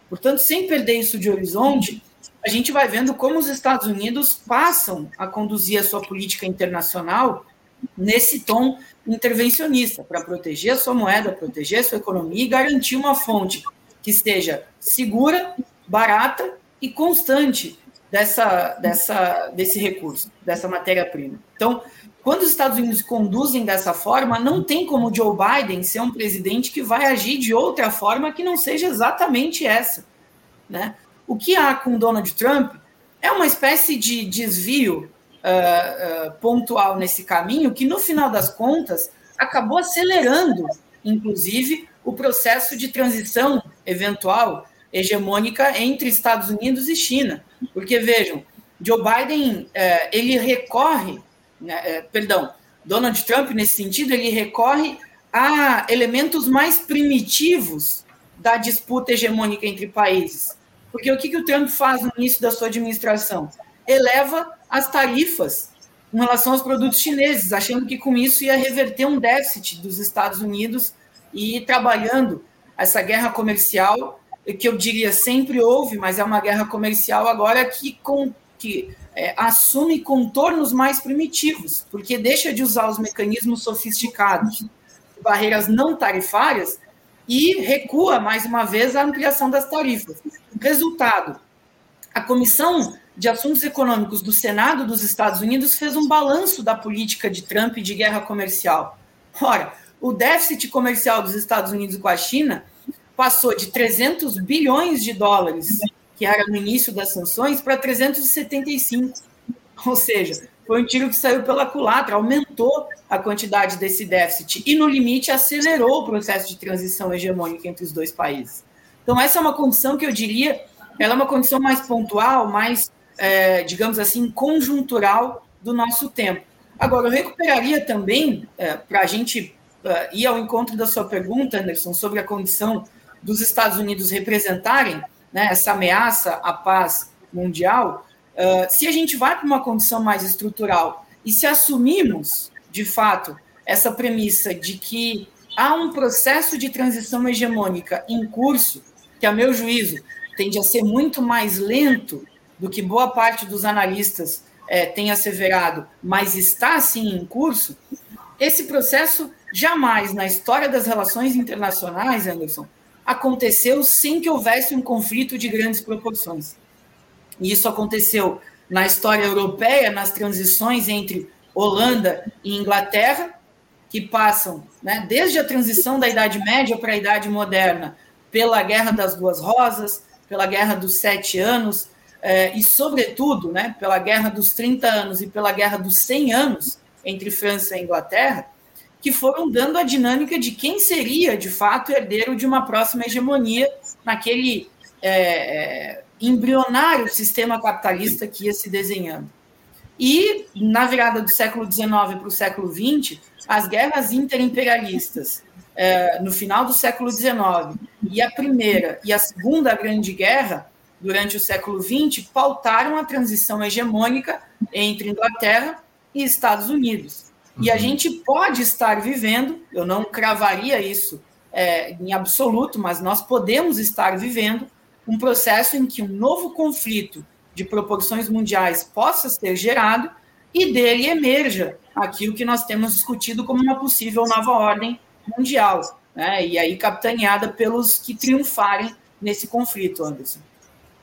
Portanto, sem perder isso de horizonte, a gente vai vendo como os Estados Unidos passam a conduzir a sua política internacional nesse tom intervencionista, para proteger a sua moeda, proteger a sua economia e garantir uma fonte que seja segura, barata e constante dessa, dessa, desse recurso, dessa matéria-prima. Então, quando os Estados Unidos conduzem dessa forma, não tem como Joe Biden ser um presidente que vai agir de outra forma que não seja exatamente essa. Né? O que há com Donald Trump é uma espécie de desvio uh, uh, pontual nesse caminho que, no final das contas, acabou acelerando, inclusive, o processo de transição eventual hegemônica entre Estados Unidos e China. Porque, vejam, Joe Biden, uh, ele recorre, né, perdão, Donald Trump, nesse sentido, ele recorre a elementos mais primitivos da disputa hegemônica entre países. Porque o que, que o Trump faz no início da sua administração? Eleva as tarifas em relação aos produtos chineses, achando que com isso ia reverter um déficit dos Estados Unidos e trabalhando essa guerra comercial, que eu diria sempre houve, mas é uma guerra comercial agora que, com, que é, assume contornos mais primitivos, porque deixa de usar os mecanismos sofisticados, barreiras não tarifárias, e recua mais uma vez a ampliação das tarifas. Resultado: a Comissão de Assuntos Econômicos do Senado dos Estados Unidos fez um balanço da política de Trump de guerra comercial. Ora, o déficit comercial dos Estados Unidos com a China passou de 300 bilhões de dólares, que era no início das sanções, para 375. Ou seja, foi um tiro que saiu pela culatra, aumentou a quantidade desse déficit e, no limite, acelerou o processo de transição hegemônica entre os dois países. Então, essa é uma condição que eu diria, ela é uma condição mais pontual, mais é, digamos assim, conjuntural do nosso tempo. Agora, eu recuperaria também, é, para a gente é, ir ao encontro da sua pergunta, Anderson, sobre a condição dos Estados Unidos representarem né, essa ameaça à paz mundial, é, se a gente vai para uma condição mais estrutural e se assumimos, de fato, essa premissa de que há um processo de transição hegemônica em curso, que, a meu juízo, tende a ser muito mais lento do que boa parte dos analistas é, tem asseverado, mas está sim em curso, esse processo jamais na história das relações internacionais, Anderson, aconteceu sem que houvesse um conflito de grandes proporções. E isso aconteceu na história europeia, nas transições entre Holanda e Inglaterra, que passam, né, desde a transição da Idade Média para a Idade Moderna, pela Guerra das Duas Rosas, pela Guerra dos Sete Anos, é, e, sobretudo, né, pela Guerra dos 30 anos e pela Guerra dos 100 anos entre França e Inglaterra, que foram dando a dinâmica de quem seria, de fato, herdeiro de uma próxima hegemonia naquele é, é, embrionário sistema capitalista que ia se desenhando. E, na virada do século XIX para o século XX, as guerras interimperialistas, é, no final do século XIX, e a Primeira e a Segunda Grande Guerra, durante o século XX, pautaram a transição hegemônica entre Inglaterra e Estados Unidos. E a uhum. gente pode estar vivendo, eu não cravaria isso é, em absoluto, mas nós podemos estar vivendo um processo em que um novo conflito de proporções mundiais possa ser gerado e dele emerja aquilo que nós temos discutido como uma possível nova ordem mundial, né? e aí capitaneada pelos que triunfarem nesse conflito, Anderson.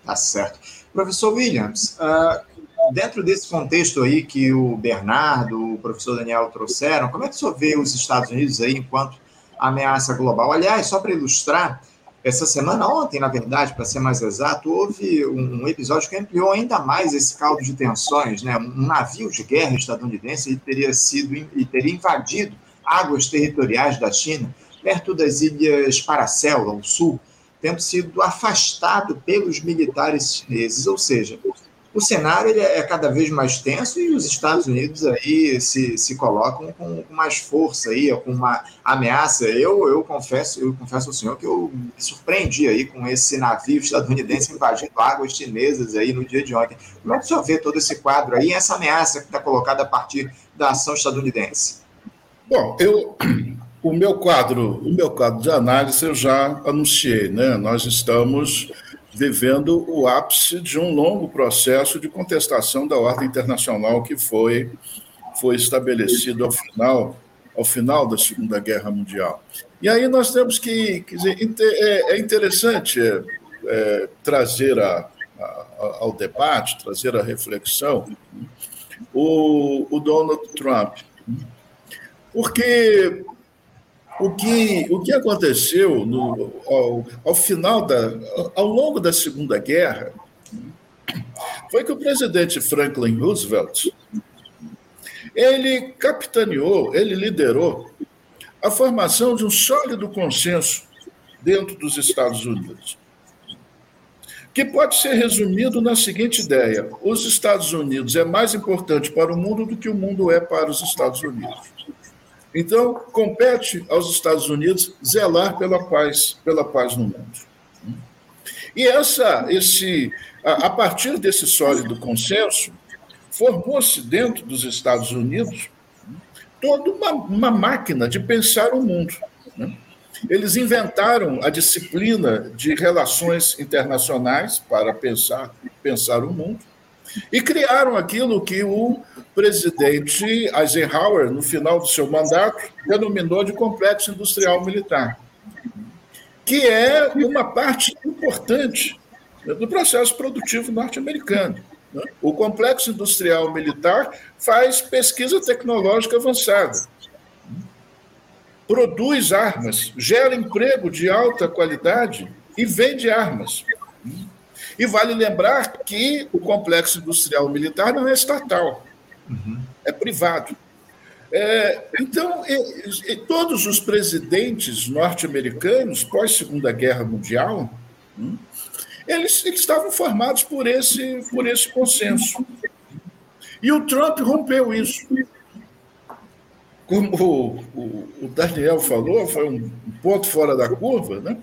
Tá certo. Professor Williams, uh, dentro desse contexto aí que o Bernardo, o professor Daniel trouxeram, como é que o senhor vê os Estados Unidos aí enquanto ameaça global? Aliás, só para ilustrar, essa semana, ontem, na verdade, para ser mais exato, houve um episódio que ampliou ainda mais esse caldo de tensões. Né? Um navio de guerra estadunidense teria sido e teria invadido águas territoriais da China, perto das ilhas Paracel, ao sul, tendo sido afastado pelos militares chineses, ou seja, o cenário ele é cada vez mais tenso e os Estados Unidos aí se, se colocam com, mais força aí, com uma ameaça. Eu, eu confesso, eu confesso ao senhor que eu me surpreendi aí com esse navio estadunidense invadindo águas chinesas aí no dia de ontem. Como é que o senhor vê todo esse quadro aí, essa ameaça que está colocada a partir da ação estadunidense? Bom, eu o meu quadro, o meu quadro de análise eu já anunciei, né? Nós estamos vivendo o ápice de um longo processo de contestação da ordem internacional que foi, foi estabelecido ao final, ao final da Segunda Guerra Mundial. E aí nós temos que, quer dizer, é, é interessante é, é, trazer a, a, ao debate, trazer a reflexão o, o Donald Trump. Porque o que, o que aconteceu no, ao, ao final da. ao longo da Segunda Guerra foi que o presidente Franklin Roosevelt ele capitaneou, ele liderou a formação de um sólido consenso dentro dos Estados Unidos, que pode ser resumido na seguinte ideia: os Estados Unidos é mais importante para o mundo do que o mundo é para os Estados Unidos. Então, compete aos Estados Unidos zelar pela paz, pela paz no mundo. E essa, esse, a, a partir desse sólido consenso, formou-se dentro dos Estados Unidos toda uma, uma máquina de pensar o mundo. Né? Eles inventaram a disciplina de relações internacionais para pensar, pensar o mundo e criaram aquilo que o presidente Eisenhower, no final do seu mandato, denominou de complexo industrial militar, que é uma parte importante do processo produtivo norte-americano. Né? O complexo industrial militar faz pesquisa tecnológica avançada, produz armas, gera emprego de alta qualidade e vende armas. E vale lembrar que o complexo industrial militar não é estatal, uhum. é privado. É, então, e, e todos os presidentes norte-americanos, pós-Segunda Guerra Mundial, hum, eles, eles, estavam formados por esse, por esse consenso. E o Trump rompeu isso. Como o, o, o Daniel falou, foi um ponto fora da curva, né?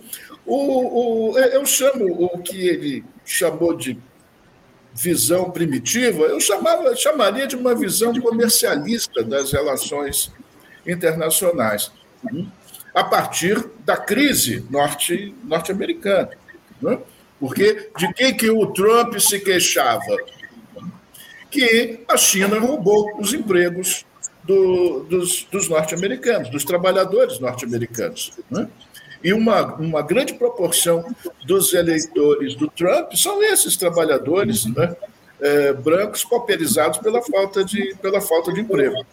O, o, eu chamo o que ele chamou de visão primitiva, eu chamava, chamaria de uma visão comercialista das relações internacionais, a partir da crise norte, norte-americana. Né? Porque de quem que o Trump se queixava? Que a China roubou os empregos do, dos, dos norte-americanos, dos trabalhadores norte-americanos. Né? E uma, uma grande proporção dos eleitores do Trump são esses trabalhadores né, é, brancos pauperizados pela falta, de, pela falta de emprego.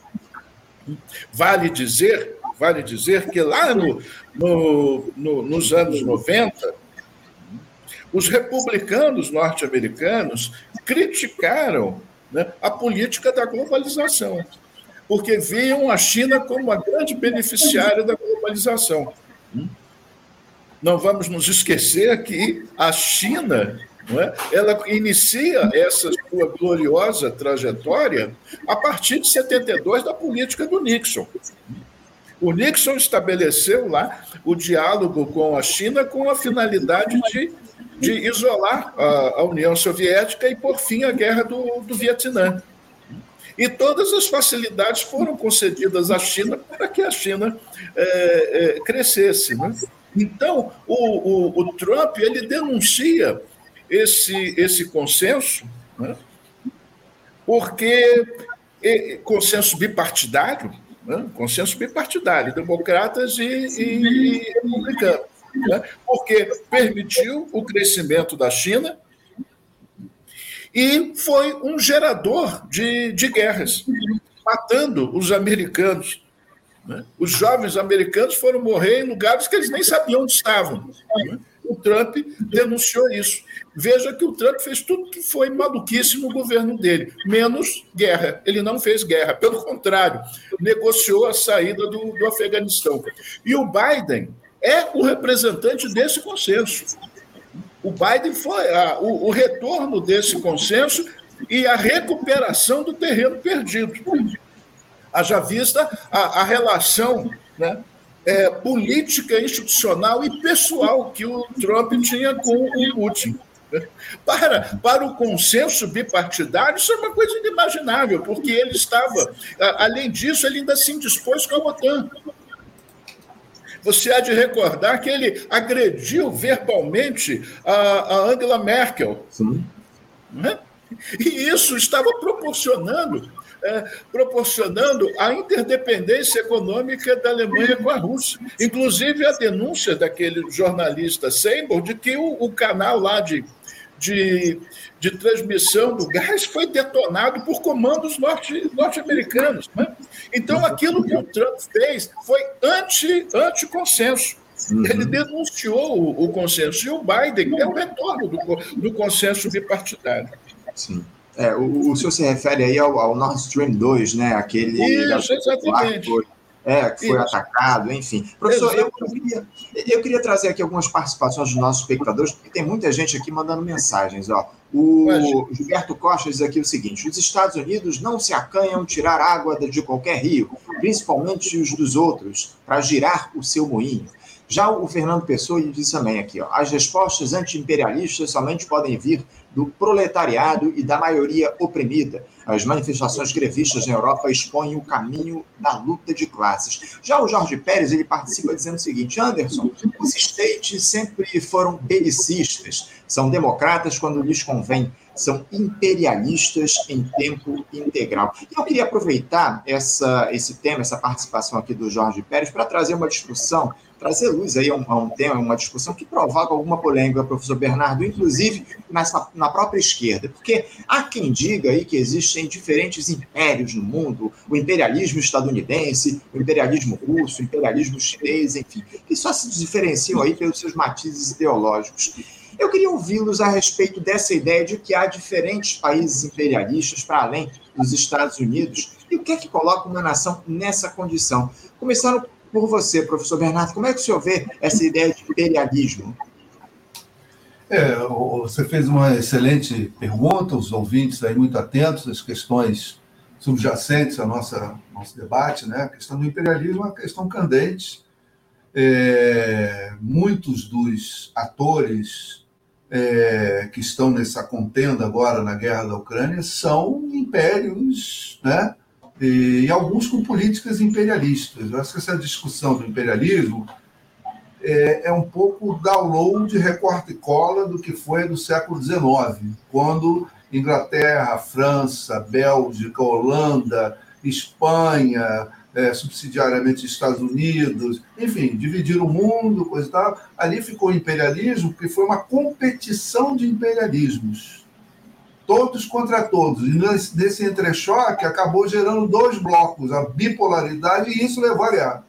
Vale dizer, vale dizer que lá no, no, no nos anos 90, os republicanos norte-americanos criticaram né, a política da globalização, porque viam a China como a grande beneficiária da globalização. Não vamos nos esquecer que a China é? ela inicia essa sua gloriosa trajetória a partir de 72 da política do Nixon. O Nixon estabeleceu lá o diálogo com a China com a finalidade de, de isolar a, a União Soviética e, por fim, a guerra do, do Vietnã. E todas as facilidades foram concedidas à China para que a China é, é, crescesse. Né? Então, o, o, o, Trump ele denuncia esse, esse consenso, né? porque consenso bipartidário, né? consenso bipartidário, democratas e, e, e republicanos, né? porque permitiu o crescimento da China e foi um gerador de, de guerras, matando os americanos né? Os jovens americanos foram morrer em lugares que eles nem sabiam onde estavam. Né? O Trump denunciou isso. Veja que o Trump fez tudo que foi maluquice no governo dele, menos guerra. Ele não fez guerra, pelo contrário, negociou a saída do, do Afeganistão. E o Biden é o representante desse consenso. O Biden foi a, o, o retorno desse consenso e a recuperação do terreno perdido. Haja vista a, a relação né, é, política, institucional e pessoal que o Trump tinha com o Putin. Para, para o consenso bipartidário, isso é uma coisa inimaginável, porque ele estava, além disso, ele ainda se indispôs com a OTAN. Você há de recordar que ele agrediu verbalmente a, a Angela Merkel. Sim. Né? E isso estava proporcionando é, proporcionando a interdependência econômica da Alemanha com a Rússia. Inclusive a denúncia daquele jornalista Seymour de que o, o canal lá de, de, de, transmissão do gás foi detonado por comandos norte-americanos. Norte né? Então, aquilo que o Trump fez foi anti-consenso. Anti uhum. Ele denunciou o, o, consenso. E o Biden é o retorno do, do consenso bipartidário. Sim. É, o, o senhor se refere aí ao, ao Nord Stream 2, né? Aquele. Isso, exatamente. é, que foi Isso. atacado, enfim. Professor, eu, eu, queria, eu queria trazer aqui algumas participações dos nossos espectadores, porque tem muita gente aqui mandando mensagens. Ó. O Gilberto Costa diz aqui o seguinte: os Estados Unidos não se acanham tirar água de qualquer rio, principalmente os dos outros, para girar o seu moinho. Já o Fernando Pessoa disse também aqui, ó, as respostas anti-imperialistas somente podem vir do proletariado e da maioria oprimida. As manifestações grevistas na Europa expõem o caminho da luta de classes. Já o Jorge Pérez ele participa dizendo o seguinte: Anderson, os estates sempre foram belicistas, são democratas quando lhes convém, são imperialistas em tempo integral. E eu queria aproveitar essa, esse tema, essa participação aqui do Jorge Pérez, para trazer uma discussão trazer luz aí a um, a um, tema, uma discussão que provoca alguma polêmica, professor Bernardo, inclusive nessa, na própria esquerda, porque há quem diga aí que existem diferentes impérios no mundo, o imperialismo estadunidense, o imperialismo russo, o imperialismo chinês, enfim, que só se diferenciam aí pelos seus matizes ideológicos. Eu queria ouvi-los a respeito dessa ideia de que há diferentes países imperialistas para além dos Estados Unidos e o que é que coloca uma nação nessa condição. Começando por você, professor Bernardo, como é que o senhor vê essa ideia de imperialismo? É, você fez uma excelente pergunta, os ouvintes aí muito atentos às questões subjacentes ao nosso debate, né? A questão do imperialismo é uma questão candente. É, muitos dos atores é, que estão nessa contenda agora na guerra da Ucrânia são impérios, né? E, e alguns com políticas imperialistas. Eu acho que essa discussão do imperialismo é, é, um pouco download, recorte e cola do que foi do século XIX, quando Inglaterra, França, Bélgica, Holanda, Espanha, é, subsidiariamente Estados Unidos, enfim, dividiram o mundo, coisa e tal. Ali ficou o imperialismo, porque foi uma competição de imperialismos todos contra todos. E nesse, entrechoque acabou gerando dois blocos, a bipolaridade, e isso levou a guerra.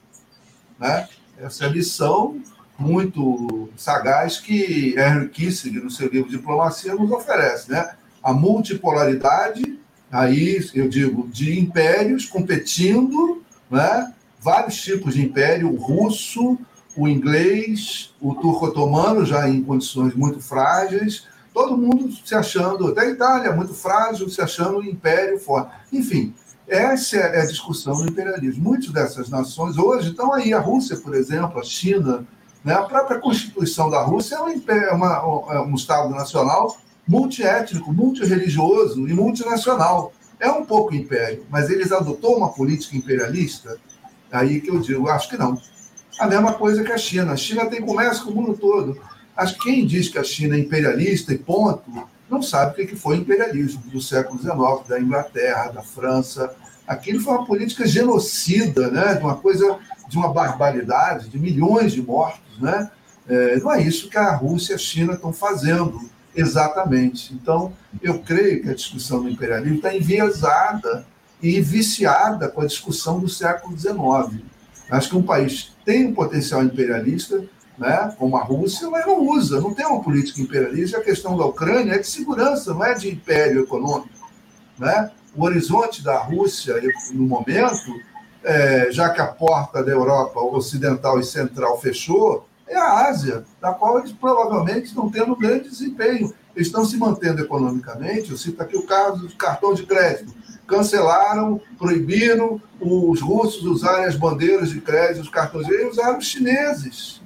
Né? Essa é a lição muito sagaz que Henry Kissinger, no seu livro Diplomacia, nos oferece. Né? A multipolaridade, aí eu digo, de impérios competindo, né? vários tipos de império, o russo, o inglês, o turco-otomano, já em condições muito frágeis, todo mundo se achando, até a Itália, muito frágil, se achando império forte. Enfim, essa é a discussão do imperialismo. Muitas dessas nações hoje estão aí, a Rússia, por exemplo, a China, né? a própria Constituição da Rússia é um, império, é uma, é um Estado nacional multiétnico, multireligioso e multinacional. É um pouco império, mas eles adotou uma política imperialista? Aí que eu digo, acho que não. A mesma coisa que a China. A China tem comércio com o mundo todo. Quem diz que a China é imperialista e ponto, não sabe o que foi imperialismo do século XIX, da Inglaterra, da França. Aquilo foi uma política genocida, né? de uma coisa, de uma barbaridade, de milhões de mortos. Né? É, não é isso que a Rússia e a China estão fazendo exatamente. Então, eu creio que a discussão do imperialismo está enviesada e viciada com a discussão do século XIX. Acho que um país tem um potencial imperialista, né, como a Rússia, mas não usa, não tem uma política imperialista. A questão da Ucrânia é de segurança, não é de império econômico. Né? O horizonte da Rússia, no momento, é, já que a porta da Europa ocidental e central fechou, é a Ásia, da qual eles provavelmente estão tendo grande desempenho. Eles estão se mantendo economicamente. Eu cito aqui o caso do cartão de crédito. Cancelaram, proibiram os russos usarem as bandeiras de crédito, os cartões, e usaram os chineses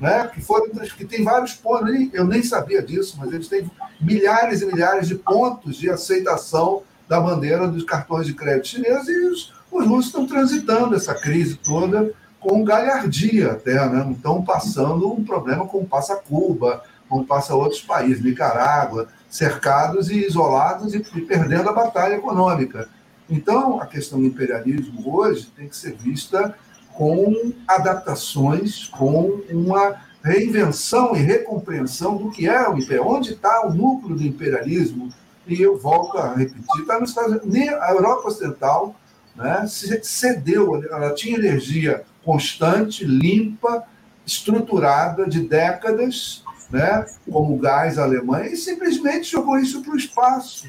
né? que foram que tem vários pontos, eu nem sabia disso, mas eles têm milhares e milhares de pontos de aceitação da bandeira dos cartões de crédito chineses e os, os russos estão transitando essa crise toda com galhardia até, né? não estão passando um problema como passa Cuba, como passa outros países, Nicarágua, cercados e isolados e, e perdendo a batalha econômica. Então, a questão do imperialismo hoje tem que ser vista com adaptações, com uma reinvenção e recompreensão do que é o império, onde está o núcleo do imperialismo. E eu volto a repetir, está nos Estados Unidos. A Europa Ocidental né, cedeu, ela tinha energia constante, limpa, estruturada de décadas, né, como gás alemão, e simplesmente jogou isso para o espaço.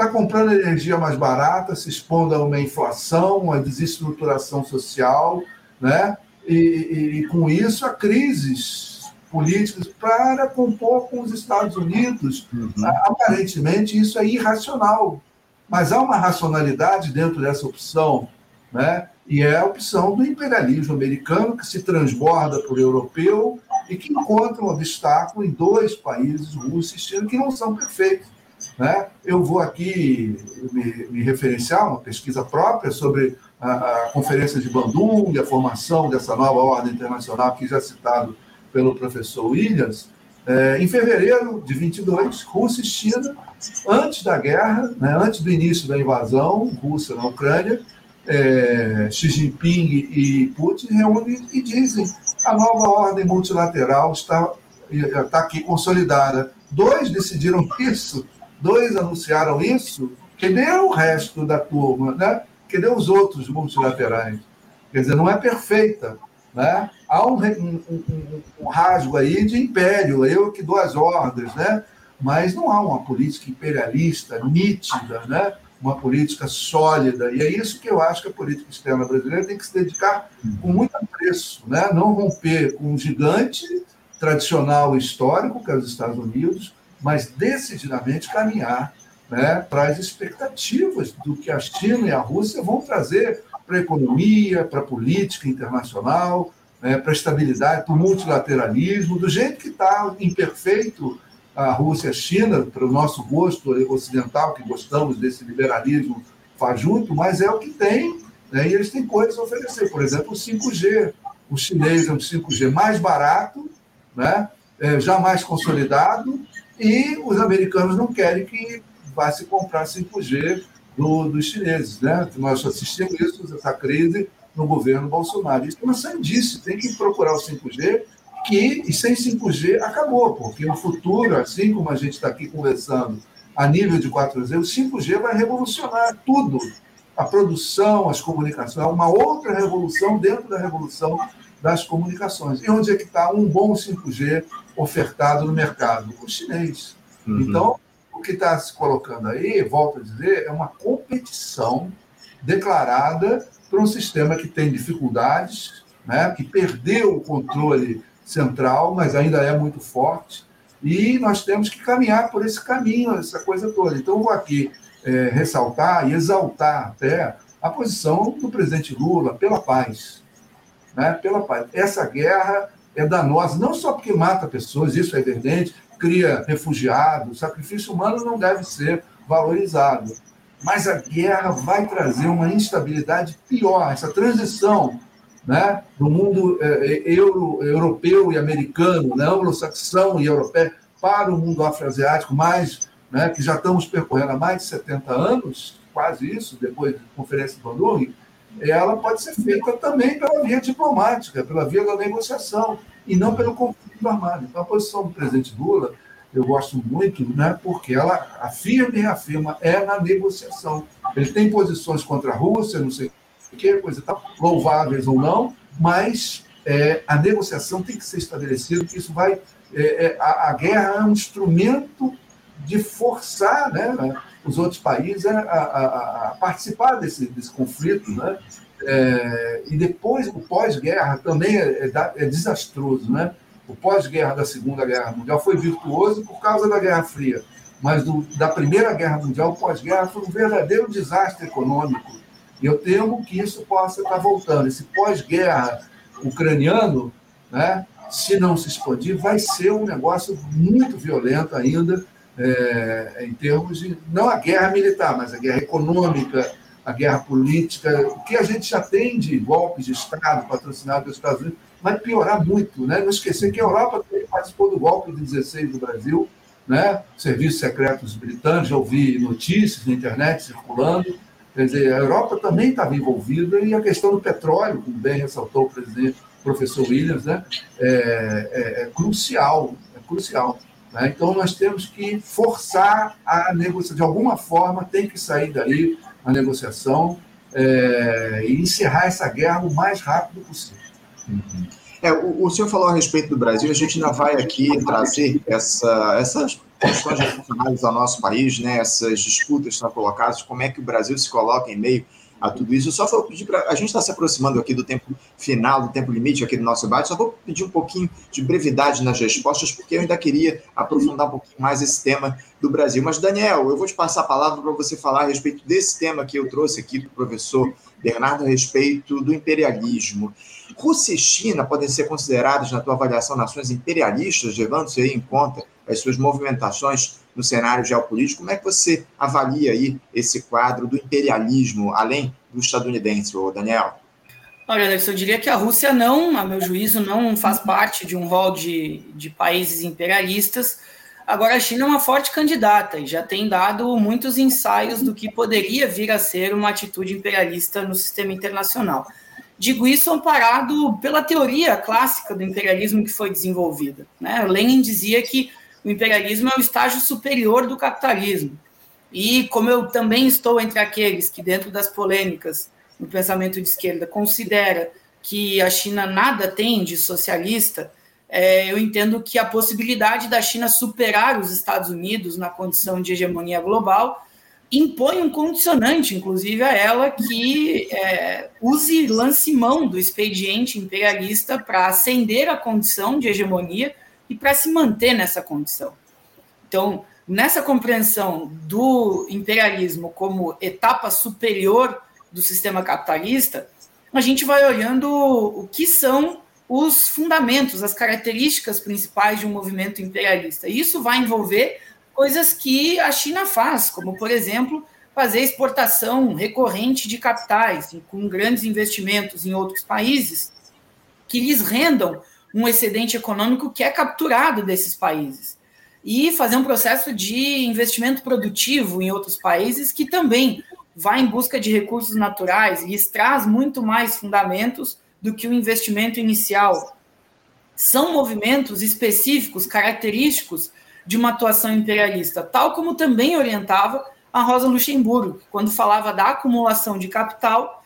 Está comprando energia mais barata, se expondo a uma inflação, uma desestruturação social, né? e, e, e com isso a crises políticas para compor com os Estados Unidos. Uhum. Aparentemente isso é irracional, mas há uma racionalidade dentro dessa opção, né? e é a opção do imperialismo americano que se transborda por europeu e que encontra um obstáculo em dois países, Rússia e China, que não são perfeitos. Né? Eu vou aqui me, me referenciar uma pesquisa própria sobre a, a Conferência de Bandung, a formação dessa nova ordem internacional, que já é citado pelo professor Williams, é, em fevereiro de 22, Rússia e China, antes da guerra, né, antes do início da invasão russa na Ucrânia, é, Xi Jinping e Putin reúnem e dizem a nova ordem multilateral está, está aqui consolidada. Dois decidiram isso, dois anunciaram isso, cadê o resto da turma? Né? Cadê os outros multilaterais? Quer dizer, não é perfeita. Né? Há um, um, um, um rasgo aí de império, eu que dou as ordens, né? mas não há uma política imperialista nítida, né? uma política sólida. E é isso que eu acho que a política externa brasileira tem que se dedicar com muito apreço, né? não romper com um gigante tradicional histórico, que é os Estados Unidos, mas decididamente caminhar né, para as expectativas do que a China e a Rússia vão trazer para a economia, para a política internacional, né, para a estabilidade, para o multilateralismo, do jeito que está imperfeito a Rússia e a China, para o nosso gosto ocidental, que gostamos desse liberalismo fajuto, mas é o que tem, né, e eles têm coisas a oferecer. Por exemplo, o 5G. O chinês é um 5G mais barato, né, é, já mais consolidado, e os americanos não querem que vá se comprar 5G do, dos chineses. Né? Nós assistimos isso, essa crise no governo Bolsonaro. Isso é uma sandice, tem que procurar o 5G, que, e sem 5G acabou, porque no futuro, assim como a gente está aqui conversando, a nível de 4G, o 5G vai revolucionar tudo. A produção, as comunicações, uma outra revolução dentro da revolução das comunicações. E onde é que está um bom 5G ofertado no mercado? O chinês. Uhum. Então, o que está se colocando aí, volto a dizer, é uma competição declarada para um sistema que tem dificuldades, né, que perdeu o controle central, mas ainda é muito forte, e nós temos que caminhar por esse caminho, essa coisa toda. Então, vou aqui é, ressaltar e exaltar até a posição do presidente Lula pela paz. Né, pela paz. Essa guerra é danosa, não só porque mata pessoas, isso é evidente, cria refugiados, o sacrifício humano não deve ser valorizado. Mas a guerra vai trazer uma instabilidade pior, essa transição né, do mundo é, euro, europeu e americano, né, anglo-saxão e europeu, para o mundo afroasiático, mais, né, que já estamos percorrendo há mais de 70 anos, quase isso, depois da Conferência de Bandung, ela pode ser feita também pela via diplomática, pela via da negociação, e não pelo conflito armado. Então, a posição do presidente Lula, eu gosto muito, né, porque ela afirma e reafirma, é na negociação. Ele tem posições contra a Rússia, não sei o que, coisa tal, louváveis ou não, mas é, a negociação tem que ser estabelecida, que isso vai. É, é, a, a, guerra é um instrumento de forçar né, os outros países a, a, a participar desse, desse conflito, né? É, e depois, o pós-guerra também é, é, é, desastroso. Né? O pós-guerra da Segunda Guerra Mundial foi virtuoso por causa da Guerra Fria, mas do, da Primeira Guerra Mundial, o pós-guerra, foi um verdadeiro desastre econômico. E eu temo que isso possa estar voltando. Esse pós-guerra ucraniano, né, se não se expandir, vai ser um negócio muito violento ainda, é, em termos de. não a guerra militar, mas a guerra econômica a guerra política, o que a gente já tem de golpes de Estado patrocinados pelos Estados Unidos, vai piorar muito. Né? Não esquecer que a Europa também participou do golpe de 16 do Brasil, né? serviços secretos britânicos, já ouvi notícias na internet circulando. Quer dizer, a Europa também estava envolvida e a questão do petróleo, como bem ressaltou o presidente, professor Williams, né? é, é, é crucial, é crucial. Né? Então, nós temos que forçar a negociação, de alguma forma, tem que sair daí a negociação é, e encerrar essa guerra o mais rápido possível. Uhum. É, o, o, senhor falou a respeito do Brasil, a gente ainda vai aqui trazer essa, essas questões relacionadas ao nosso país, né, essas disputas que estão colocadas, como é que o Brasil se coloca em meio a tudo isso. Eu só vou pedir para. A gente está se aproximando aqui do tempo final, do tempo limite aqui do nosso debate, só vou pedir um pouquinho de brevidade nas respostas, porque eu ainda queria aprofundar um pouquinho mais esse tema do Brasil. Mas, Daniel, eu vou te passar a palavra para você falar a respeito desse tema que eu trouxe aqui do professor Bernardo a respeito do imperialismo. Rússia e China podem ser consideradas, na tua avaliação, nações imperialistas, levando-se aí em conta as suas movimentações no cenário geopolítico. Como é que você avalia aí esse quadro do imperialismo, além do estadunidense, Daniel? Olha, Alex, eu diria que a Rússia não, a meu juízo, não faz parte de um rol de, de países imperialistas. Agora, a China é uma forte candidata e já tem dado muitos ensaios do que poderia vir a ser uma atitude imperialista no sistema internacional. Digo isso amparado pela teoria clássica do imperialismo que foi desenvolvida. Né? Lenin dizia que o imperialismo é o estágio superior do capitalismo. E como eu também estou entre aqueles que, dentro das polêmicas no pensamento de esquerda, considera que a China nada tem de socialista, é, eu entendo que a possibilidade da China superar os Estados Unidos na condição de hegemonia global impõe um condicionante, inclusive, a ela que é, use lance mão do expediente imperialista para ascender a condição de hegemonia e para se manter nessa condição. Então, nessa compreensão do imperialismo como etapa superior do sistema capitalista, a gente vai olhando o que são os fundamentos, as características principais de um movimento imperialista. Isso vai envolver coisas que a China faz, como, por exemplo, fazer exportação recorrente de capitais, com grandes investimentos em outros países, que lhes rendam um excedente econômico que é capturado desses países. E fazer um processo de investimento produtivo em outros países que também vai em busca de recursos naturais e traz muito mais fundamentos do que o investimento inicial. São movimentos específicos, característicos de uma atuação imperialista, tal como também orientava a Rosa Luxemburgo, quando falava da acumulação de capital,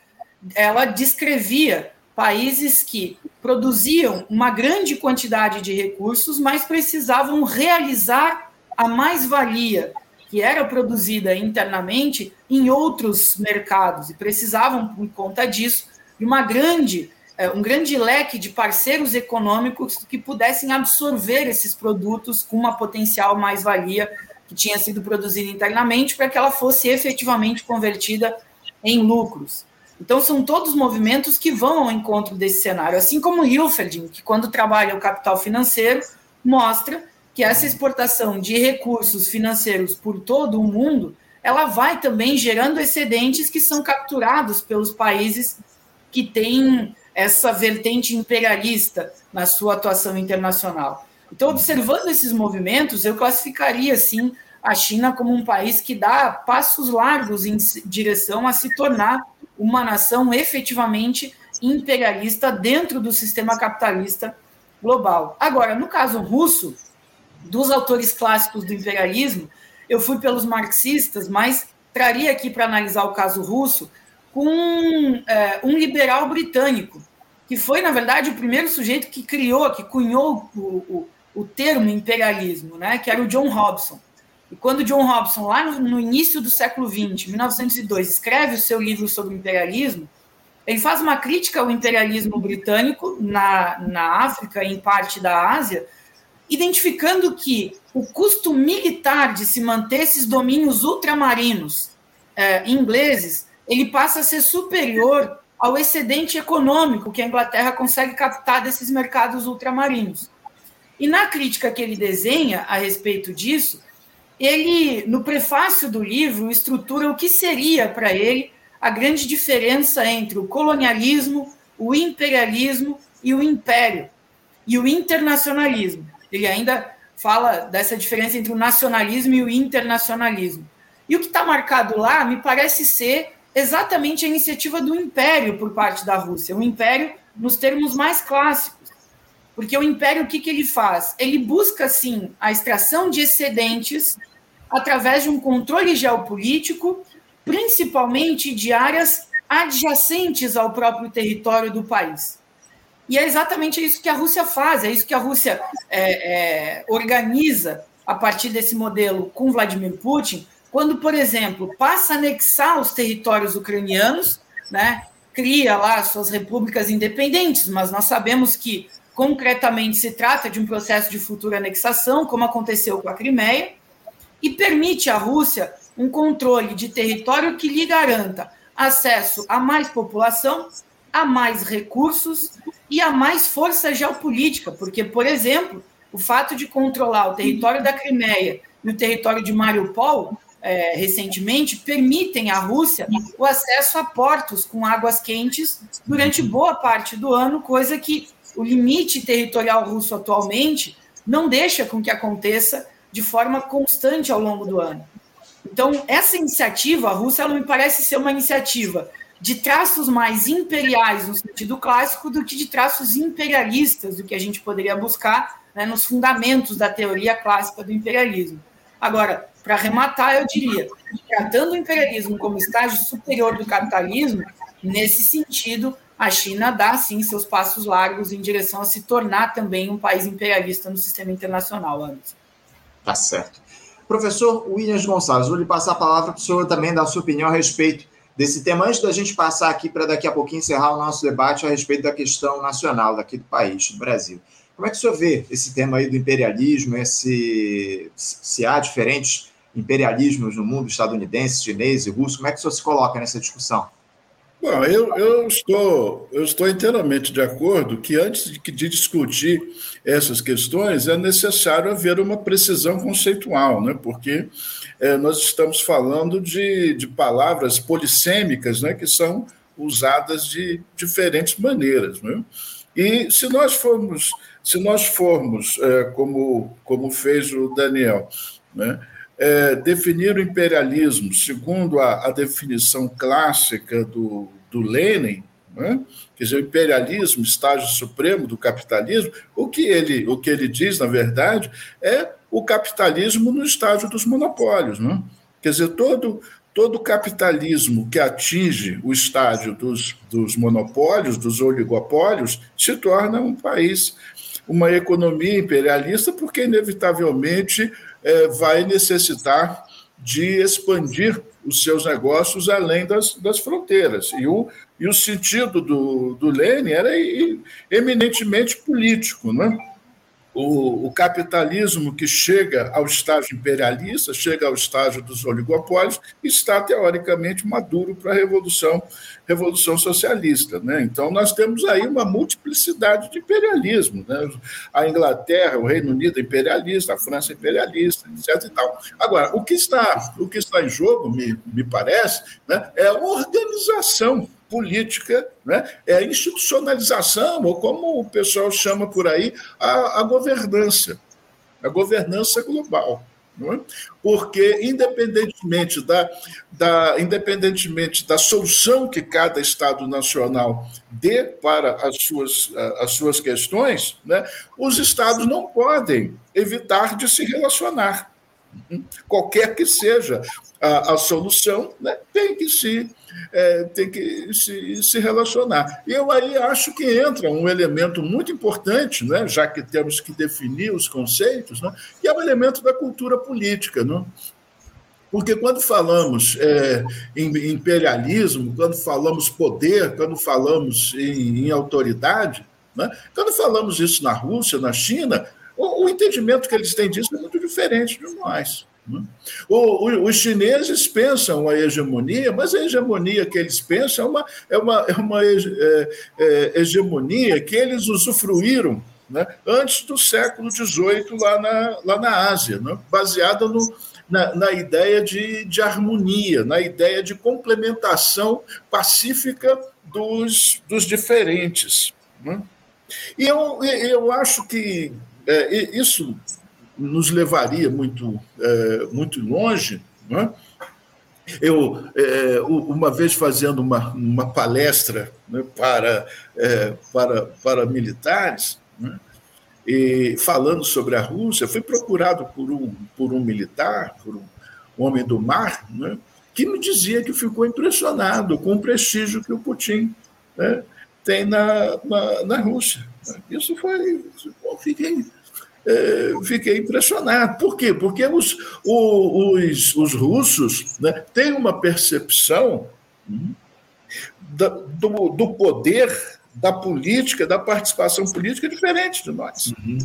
ela descrevia países que produziam uma grande quantidade de recursos, mas precisavam realizar a mais-valia que era produzida internamente em outros mercados e precisavam, por conta disso, de uma grande, é, um grande leque de parceiros econômicos que pudessem absorver esses produtos com uma potencial mais-valia que tinha sido produzida internamente para que ela fosse efetivamente convertida em lucros. Então, são todos movimentos que vão ao encontro desse cenário, assim como o Hilferding, que quando trabalha o capital financeiro, mostra que essa exportação de recursos financeiros por todo o mundo, ela vai também gerando excedentes que são capturados pelos países que têm essa vertente imperialista na sua atuação internacional. Então, observando esses movimentos, eu classificaria, sim, a China como um país que dá passos largos em direção a se tornar uma nação efetivamente imperialista dentro do sistema capitalista global. Agora, no caso russo, dos autores clássicos do imperialismo, eu fui pelos marxistas, mas traria aqui para analisar o caso russo com é, um liberal britânico, que foi, na verdade, o primeiro sujeito que criou, que cunhou o, o, o termo imperialismo, né, que era o John Hobson. E quando John Hobson, lá no, no início do século XX, 1902, escreve o seu livro sobre imperialismo, ele faz uma crítica ao imperialismo britânico na, na África e em parte da Ásia, identificando que o custo militar de se manter esses domínios ultramarinos é, ingleses, ele passa a ser superior ao excedente econômico que a Inglaterra consegue captar desses mercados ultramarinos. E na crítica que ele desenha a respeito disso, ele, no prefácio do livro, estrutura o que seria para ele a grande diferença entre o colonialismo, o imperialismo e o império, e o internacionalismo. Ele ainda fala dessa diferença entre o nacionalismo e o internacionalismo. E o que está marcado lá me parece ser exatamente a iniciativa do império por parte da Rússia, o império nos termos mais clássicos. Porque o império, o que, que ele faz? Ele busca, sim, a extração de excedentes através de um controle geopolítico principalmente de áreas adjacentes ao próprio território do país. E é exatamente isso que a Rússia faz, é isso que a Rússia é, é, organiza a partir desse modelo com Vladimir Putin, quando, por exemplo, passa a anexar os territórios ucranianos, né, cria lá suas repúblicas independentes, mas nós sabemos que concretamente se trata de um processo de futura anexação, como aconteceu com a Crimeia, e permite à Rússia um controle de território que lhe garanta acesso a mais população, a mais recursos e a mais força geopolítica, porque, por exemplo, o fato de controlar o território da Crimeia e o território de Mariupol, é, recentemente, permitem à Rússia o acesso a portos com águas quentes durante boa parte do ano, coisa que o limite territorial russo atualmente não deixa com que aconteça de forma constante ao longo do ano. Então, essa iniciativa, a Rússia, ela me parece ser uma iniciativa de traços mais imperiais no sentido clássico do que de traços imperialistas, do que a gente poderia buscar né, nos fundamentos da teoria clássica do imperialismo. Agora, para arrematar, eu diria, tratando o imperialismo como estágio superior do capitalismo, nesse sentido, a China dá sim seus passos largos em direção a se tornar também um país imperialista no sistema internacional, Anderson. Tá certo. Professor Williams Gonçalves, vou lhe passar a palavra para o senhor também dar a sua opinião a respeito desse tema, antes da gente passar aqui para daqui a pouquinho encerrar o nosso debate a respeito da questão nacional daqui do país, do Brasil. Como é que o senhor vê esse tema aí do imperialismo, esse, se há diferentes imperialismos no mundo estadunidense, chinês e russo, como é que o senhor se coloca nessa discussão? Bom, eu, eu, estou, eu estou inteiramente de acordo que antes de, de, discutir essas questões é necessário haver uma precisão conceitual, né? porque é, nós estamos falando de, de palavras polissêmicas né? que são usadas de diferentes maneiras. Né? E se nós formos, se nós formos é, como, como fez o Daniel, né? é, definir o imperialismo segundo a, a definição clássica do, do Lenin, né? quer dizer, o imperialismo, estágio supremo do capitalismo, o que ele, o que ele diz, na verdade, é o capitalismo no estágio dos monopólios. Né? Quer dizer, todo, todo capitalismo que atinge o estágio dos, dos monopólios, dos oligopólios, se torna um país, uma economia imperialista, porque, inevitavelmente, é, vai necessitar de expandir os seus negócios além das, das fronteiras. E o, e o sentido do, do Lênin era eminentemente político. Né? O, o, capitalismo que chega ao estágio imperialista, chega ao estágio dos oligopólios, está teoricamente maduro para a revolução, revolução socialista. Né? Então, nós temos aí uma multiplicidade de imperialismo. Né? A Inglaterra, o Reino Unido é imperialista, a França é imperialista, etc. E tal. Agora, o que está, o que está em jogo, me, me parece, né, é a organização política, né? é a institucionalização, ou como o pessoal chama por aí, a, a governança, a governança global. É? Porque, independentemente da, da, independentemente da solução que cada Estado nacional dê para as suas, as suas questões, né, os Estados não podem evitar de se relacionar. Qualquer que seja a, a solução, né, tem que se é, tem que se, se, relacionar. Eu aí acho que entra um elemento muito importante, né, já que temos que definir os conceitos, né, que é o elemento da cultura política. Né? Porque quando falamos é, em imperialismo, quando falamos poder, quando falamos em, em autoridade, né, quando falamos isso na Rússia, na China, o, o entendimento que eles têm disso é muito diferente de nós. Né? O, o, os chineses pensam a hegemonia, mas a hegemonia que eles pensam é uma, é uma, é uma é, é, hegemonia que eles usufruíram né, antes do século XVIII lá na, lá na Ásia, né, baseada no, na, na ideia de, de harmonia, na ideia de complementação pacífica dos, dos diferentes. Né? E eu, eu acho que é, isso nos levaria muito, é, muito longe. Né? Eu, é, uma vez fazendo uma, uma palestra né, para, é, para, para militares, né, e falando sobre a Rússia, fui procurado por um, por um militar, por um homem do mar, né, que me dizia que ficou impressionado com o prestígio que o Putin né, tem na, na, na, Rússia. Isso foi. Eu fiquei, é, fiquei impressionado. Por quê? Porque os, os, os russos né, têm uma percepção hum, do, do poder da política, da participação política diferente de nós. Uhum.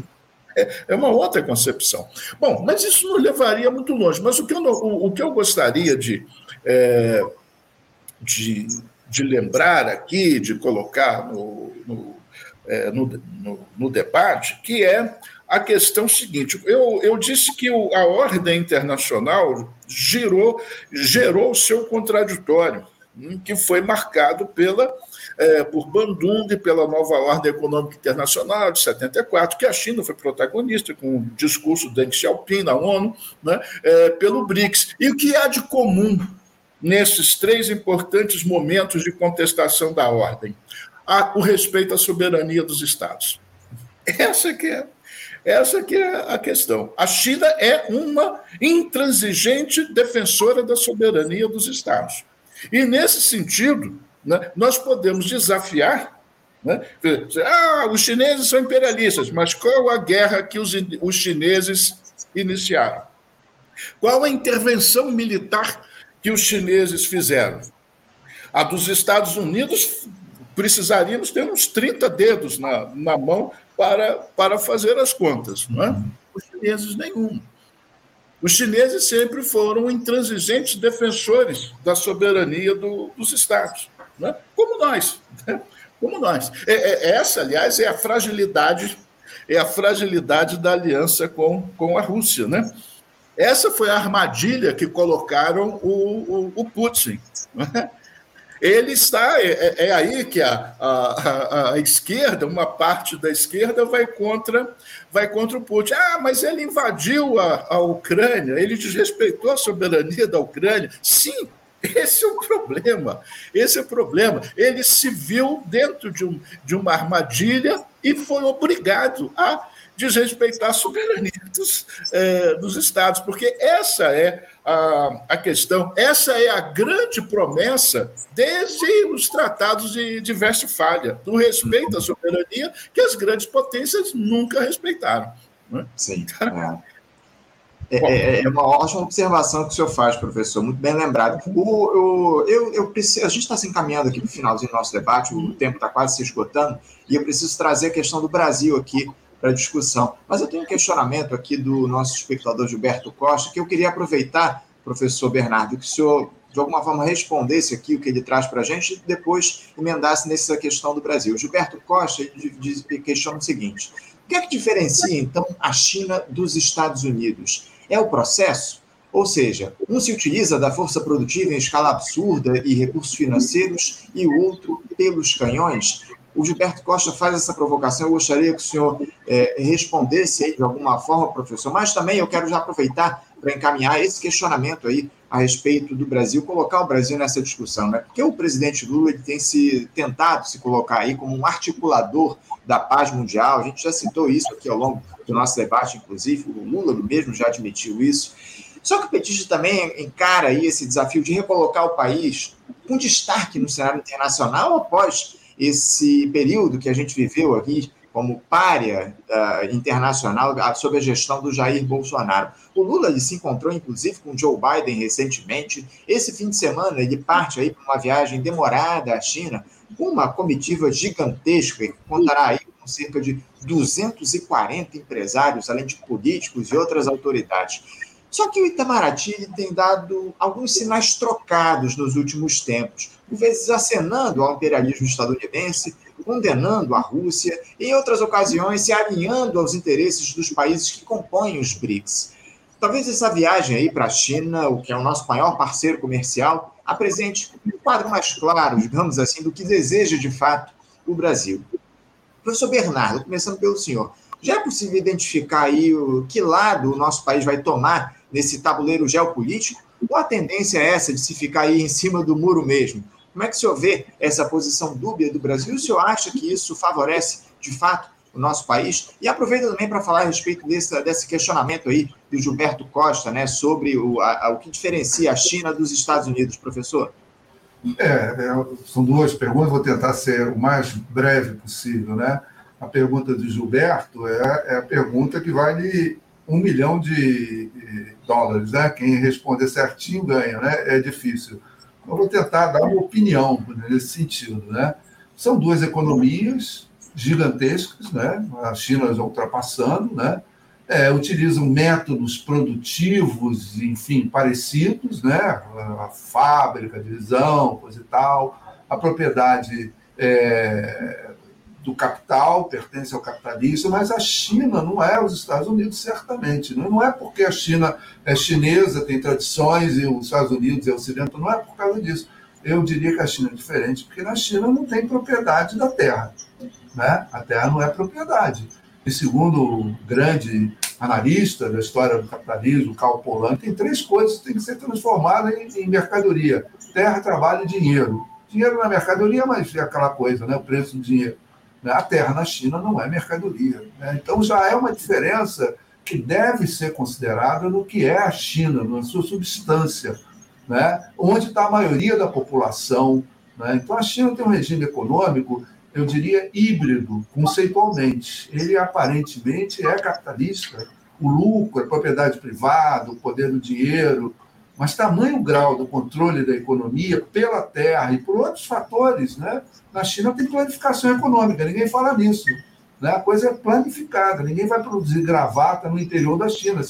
É, é, uma outra concepção. Bom, mas isso não levaria muito longe. Mas o que eu, o, o que eu gostaria de, é, de, de, lembrar aqui, de colocar no, no, é, no, no, no, debate, que é a questão seguinte. Eu, eu disse que o, a ordem internacional girou, gerou o seu contraditório, hum, que foi marcado pela é, por Bandung, pela nova ordem econômica internacional de 74, que a China foi protagonista com o discurso de Deng Xiaoping na ONU, né, é, pelo BRICS. E o que há de comum nesses três importantes momentos de contestação da ordem? Há o respeito à soberania dos Estados. Essa que é essa que é a questão. A China é uma intransigente defensora da soberania dos Estados. E, nesse sentido, né, nós podemos desafiar. Né, ah, os chineses são imperialistas, mas qual a guerra que os, os chineses iniciaram? Qual a intervenção militar que os chineses fizeram? A dos Estados Unidos, precisaríamos ter uns 30 dedos na, na mão para, para fazer as contas. Não é? Os chineses, nenhum. Os chineses sempre foram intransigentes defensores da soberania do, dos Estados né? como nós. Né? Como nós. É, é, essa, aliás, é a fragilidade, é a fragilidade da aliança com, com a Rússia. Né? Essa foi a armadilha que colocaram o, o, o Putin. Né? Ele está. É, é, é aí que a, a, a, esquerda, uma parte da esquerda, vai contra, vai contra o Putin. Ah, mas ele invadiu a, a Ucrânia, ele desrespeitou a soberania da Ucrânia. Sim, esse é o problema. Esse é o problema. Ele se viu dentro de, um, de uma armadilha e foi obrigado a desrespeitar a soberania dos, é, dos Estados, porque essa é a, a questão, essa é a grande promessa desde os tratados de, de Westfália, do respeito à soberania que as grandes potências nunca respeitaram. Né? Sim. Então, é. (laughs) É, é, é, uma ótima observação que o senhor faz, professor, muito bem lembrado. O, o eu, eu preciso, a gente está se encaminhando aqui para o finalzinho do nosso debate, o tempo está quase se esgotando, e eu preciso trazer a questão do Brasil aqui para discussão. Mas eu tenho um questionamento aqui do nosso espectador Gilberto Costa, que eu queria aproveitar, professor Bernardo, que o senhor, de alguma forma, respondesse aqui o que ele traz para a gente e depois emendasse nessa questão do Brasil. Gilberto Costa diz, questiona o seguinte: o que é que diferencia, então, a China dos Estados Unidos? é o processo, ou seja, um se utiliza da força produtiva em escala absurda e recursos financeiros, e o outro pelos canhões. O Gilberto Costa faz essa provocação, eu gostaria que o senhor é, respondesse aí de alguma forma, professor, mas também eu quero já aproveitar para encaminhar esse questionamento aí a respeito do Brasil, colocar o Brasil nessa discussão, né? Porque o presidente Lula tem se tentado se colocar aí como um articulador da paz mundial. A gente já citou isso aqui ao longo do nosso debate, inclusive, o Lula mesmo já admitiu isso. Só que o petista também encara aí esse desafio de recolocar o país com destaque no cenário internacional após esse período que a gente viveu aqui como párea uh, internacional sob a gestão do Jair Bolsonaro. O Lula se encontrou, inclusive, com Joe Biden recentemente. Esse fim de semana ele parte aí para uma viagem demorada à China, com uma comitiva gigantesca que contará aí com cerca de 240 empresários, além de políticos e outras autoridades. Só que o Itamaraty tem dado alguns sinais trocados nos últimos tempos, vezes acenando ao imperialismo estadunidense, condenando a Rússia, e em outras ocasiões se alinhando aos interesses dos países que compõem os BRICS. Talvez essa viagem aí para a China, o que é o nosso maior parceiro comercial, apresente um quadro mais claro, digamos assim, do que deseja de fato o Brasil. Professor Bernardo, começando pelo senhor, já é possível identificar aí o que lado o nosso país vai tomar nesse tabuleiro geopolítico? Ou a tendência é essa de se ficar aí em cima do muro mesmo? Como é que o senhor vê essa posição dúbia do Brasil? O senhor acha que isso favorece, de fato, o nosso país? E aproveita também para falar a respeito desse, desse questionamento aí do Gilberto Costa, né, sobre o, a, o que diferencia a China dos Estados Unidos, professor. É, é, são duas perguntas, vou tentar ser o mais breve possível, né? A pergunta do Gilberto é, é a pergunta que vale um milhão de dólares, né? Quem responder certinho ganha, né? É difícil. Eu vou tentar dar uma opinião nesse sentido, né? São duas economias gigantescas, né? A China já ultrapassando, né? É, utilizam métodos produtivos, enfim, parecidos, né? A fábrica, a divisão, coisa e tal, a propriedade é, do capital, pertence ao capitalismo, mas a China não é os Estados Unidos, certamente. Né? Não é porque a China é chinesa, tem tradições, e os Estados Unidos é ocidental, não é por causa disso. Eu diria que a China é diferente, porque na China não tem propriedade da terra. Né? A terra não é propriedade. E segundo o grande analista da história do capitalismo, Karl Polanyi, tem três coisas que têm que ser transformadas em, em mercadoria: terra, trabalho e dinheiro. Dinheiro é mercadoria, mas é aquela coisa, né? o preço do dinheiro. Né? A terra na China não é mercadoria. Né? Então já é uma diferença que deve ser considerada no que é a China, na sua substância, né? onde está a maioria da população. Né? Então a China tem um regime econômico, eu diria, híbrido, conceitualmente. Ele aparentemente é capitalista. O lucro, a propriedade privada, o poder do dinheiro, mas tamanho grau do controle da economia pela terra e por outros fatores, né? Na China tem planificação econômica, ninguém fala nisso. Né? A coisa é planificada, ninguém vai produzir gravata no interior da China,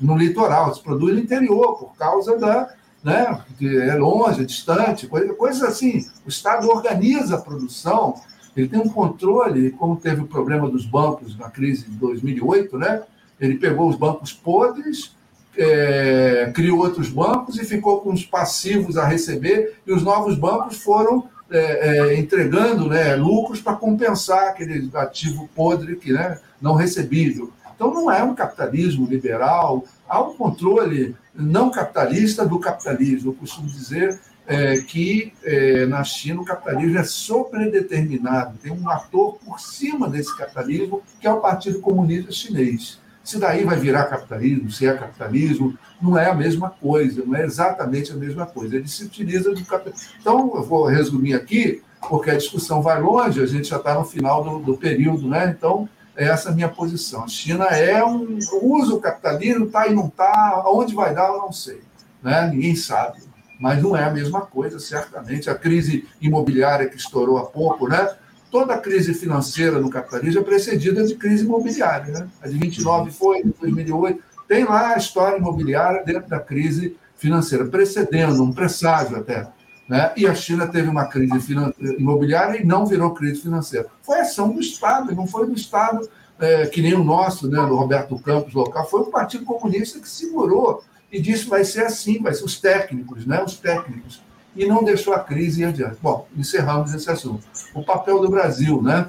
no litoral, se produz no interior, por causa da. Né? é longe, é distante, coisas coisa assim. O Estado organiza a produção, ele tem um controle, como teve o problema dos bancos na crise de 2008, né? ele pegou os bancos podres é, criou outros bancos e ficou com os passivos a receber, e os novos bancos foram é, é, entregando né, lucros para compensar aquele ativo podre que né, não recebível. Então, não é um capitalismo liberal, há um controle não capitalista do capitalismo. Eu costumo dizer é, que é, na China o capitalismo é sobredeterminado, tem um ator por cima desse capitalismo, que é o Partido Comunista Chinês. Se daí vai virar capitalismo, se é capitalismo, não é a mesma coisa, não é exatamente a mesma coisa. Ele se utiliza do capitalismo. Então, eu vou resumir aqui, porque a discussão vai longe, a gente já está no final do, do, período, né? Então, é essa a minha posição. A China é um. usa o capitalismo, está e não está, aonde vai dar, eu não sei. Né? Ninguém sabe. Mas não é a mesma coisa, certamente. A crise imobiliária que estourou há pouco, né? Toda a crise financeira no capitalismo é precedida de crise imobiliária. Né? A de 29 foi, de 2008. Tem lá a história imobiliária dentro da crise financeira, precedendo, um presságio até. Né? E a China teve uma crise imobiliária e não virou crise financeira. Foi ação do Estado, não foi do Estado é, que nem o nosso, né, do Roberto Campos local, foi o Partido Comunista que segurou e disse vai ser assim, vai ser os técnicos, né, os técnicos e não deixou a crise ir adiante. Bom, encerramos esse assunto. O papel do Brasil, né?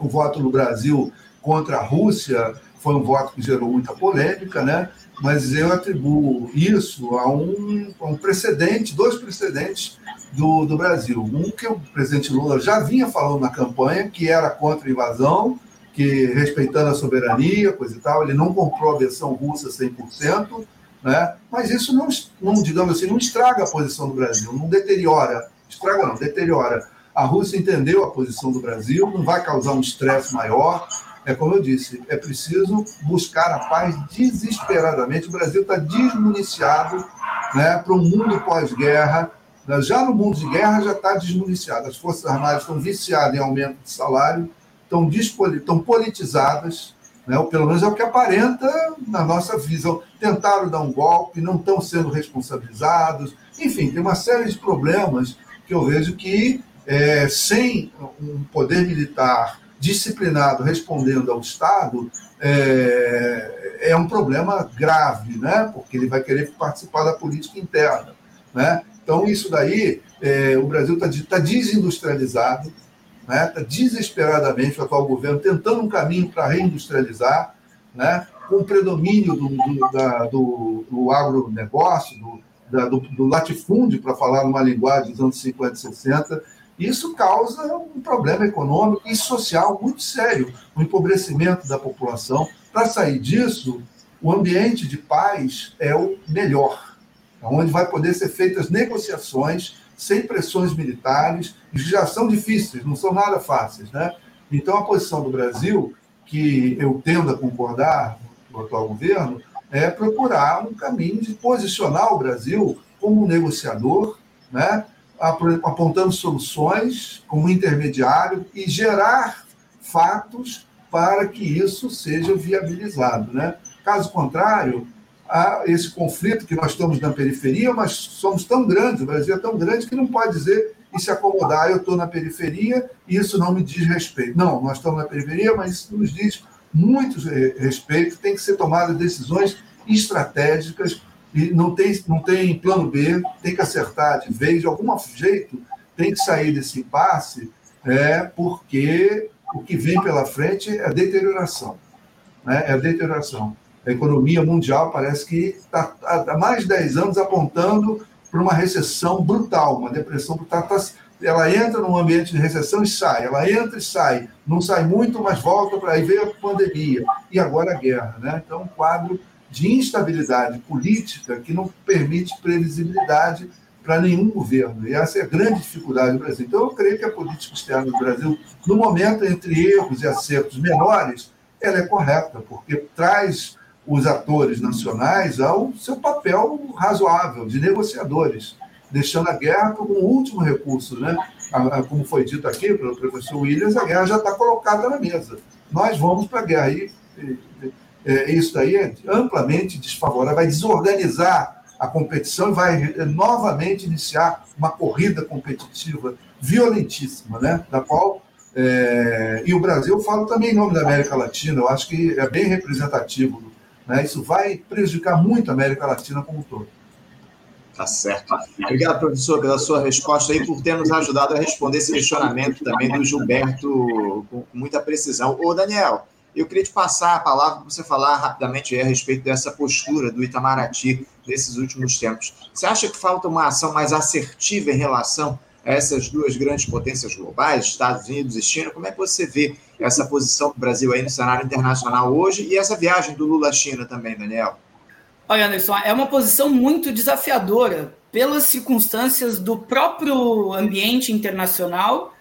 O voto do Brasil contra a Rússia foi um voto que gerou muita polêmica, né? Mas eu atribuo isso a um, a um precedente, dois precedentes do, do Brasil. Um que o presidente Lula já vinha falando na campanha, que era contra a invasão, que respeitando a soberania, coisa e tal, ele não comprou a versão russa 100%, né? Mas isso não, não, digamos assim, não estraga a posição do Brasil, não deteriora, estraga não, deteriora. A Rússia entendeu a posição do Brasil, não vai causar um estresse maior. É como eu disse, é preciso buscar a paz desesperadamente. O Brasil está desmuniciado né, para o mundo pós-guerra. Já no mundo de guerra já está desmuniciado. As Forças Armadas estão viciadas em aumento de salário, estão, estão politizadas, né? ou pelo menos é o que aparenta na nossa visão. Tentaram dar um golpe, não estão sendo responsabilizados, enfim, tem uma série de problemas que eu vejo que, é, sem um poder militar disciplinado respondendo ao Estado, é, é, um problema grave, né? porque ele vai querer participar da política interna. Né? Então, isso daí, é, o Brasil está tá desindustrializado, né? Desesperadamente o atual governo tentando um caminho para reindustrializar, né? com o predomínio do, do, da, do, do agronegócio, do, da, do, do latifúndio, para falar numa linguagem dos anos 50 e 60, isso causa um problema econômico e social muito sério, o um empobrecimento da população. Para sair disso, o ambiente de paz é o melhor, onde vai poder ser feitas negociações sem pressões militares, já são difíceis, não são nada fáceis. Né? Então, a posição do Brasil, que eu tendo a concordar com o atual governo, é procurar um caminho de posicionar o Brasil como um negociador, né? apontando soluções como intermediário e gerar fatos para que isso seja viabilizado. Né? Caso contrário, há esse conflito que nós estamos na periferia, mas somos tão grandes, o Brasil é tão grande que não pode dizer e se acomodar, eu estou na periferia e isso não me diz respeito. Não, nós estamos na periferia, mas isso nos diz muito respeito, tem que ser tomadas decisões estratégicas e não tem, não tem plano B, tem que acertar de vez, de algum jeito, tem que sair desse impasse, é, porque o que vem pela frente é a deterioração. Né? É a deterioração. A economia mundial parece que está há mais de 10 anos apontando para uma recessão brutal, uma depressão brutal. Tá, ela entra num ambiente de recessão e sai, ela entra e sai, não sai muito, mas volta para aí veio a pandemia e agora a guerra, né? Então, um quadro de instabilidade política que não permite previsibilidade para nenhum governo. E essa é a grande dificuldade do Brasil. Então, eu creio que a política externa do Brasil, no momento entre erros e acertos menores, ela é correta, porque traz os atores nacionais ao seu papel razoável de negociadores, deixando a guerra como um último recurso. Né? Como foi dito aqui pelo professor Williams, a guerra já está colocada na mesa. Nós vamos para a guerra. E é, isso daí é amplamente desfavorável, vai desorganizar a competição e vai é, novamente iniciar uma corrida competitiva violentíssima, né? da qual. É, e o Brasil, eu falo também em nome da América Latina, eu acho que é bem representativo. Né? Isso vai prejudicar muito a América Latina como um todo. Tá certo. Obrigado, professor, pela sua resposta e por ter nos ajudado a responder esse questionamento também do Gilberto com muita precisão. Ô, Daniel, eu queria te passar a palavra para você falar rapidamente a respeito dessa postura do Itamaraty nesses últimos tempos. Você acha que falta uma ação mais assertiva em relação essas duas grandes potências globais, Estados Unidos e China? Como é que você vê essa posição do Brasil aí no cenário internacional hoje e essa viagem do Lula à China também, Daniel? Olha, Anderson, é uma posição muito desafiadora pelas circunstâncias do próprio ambiente internacional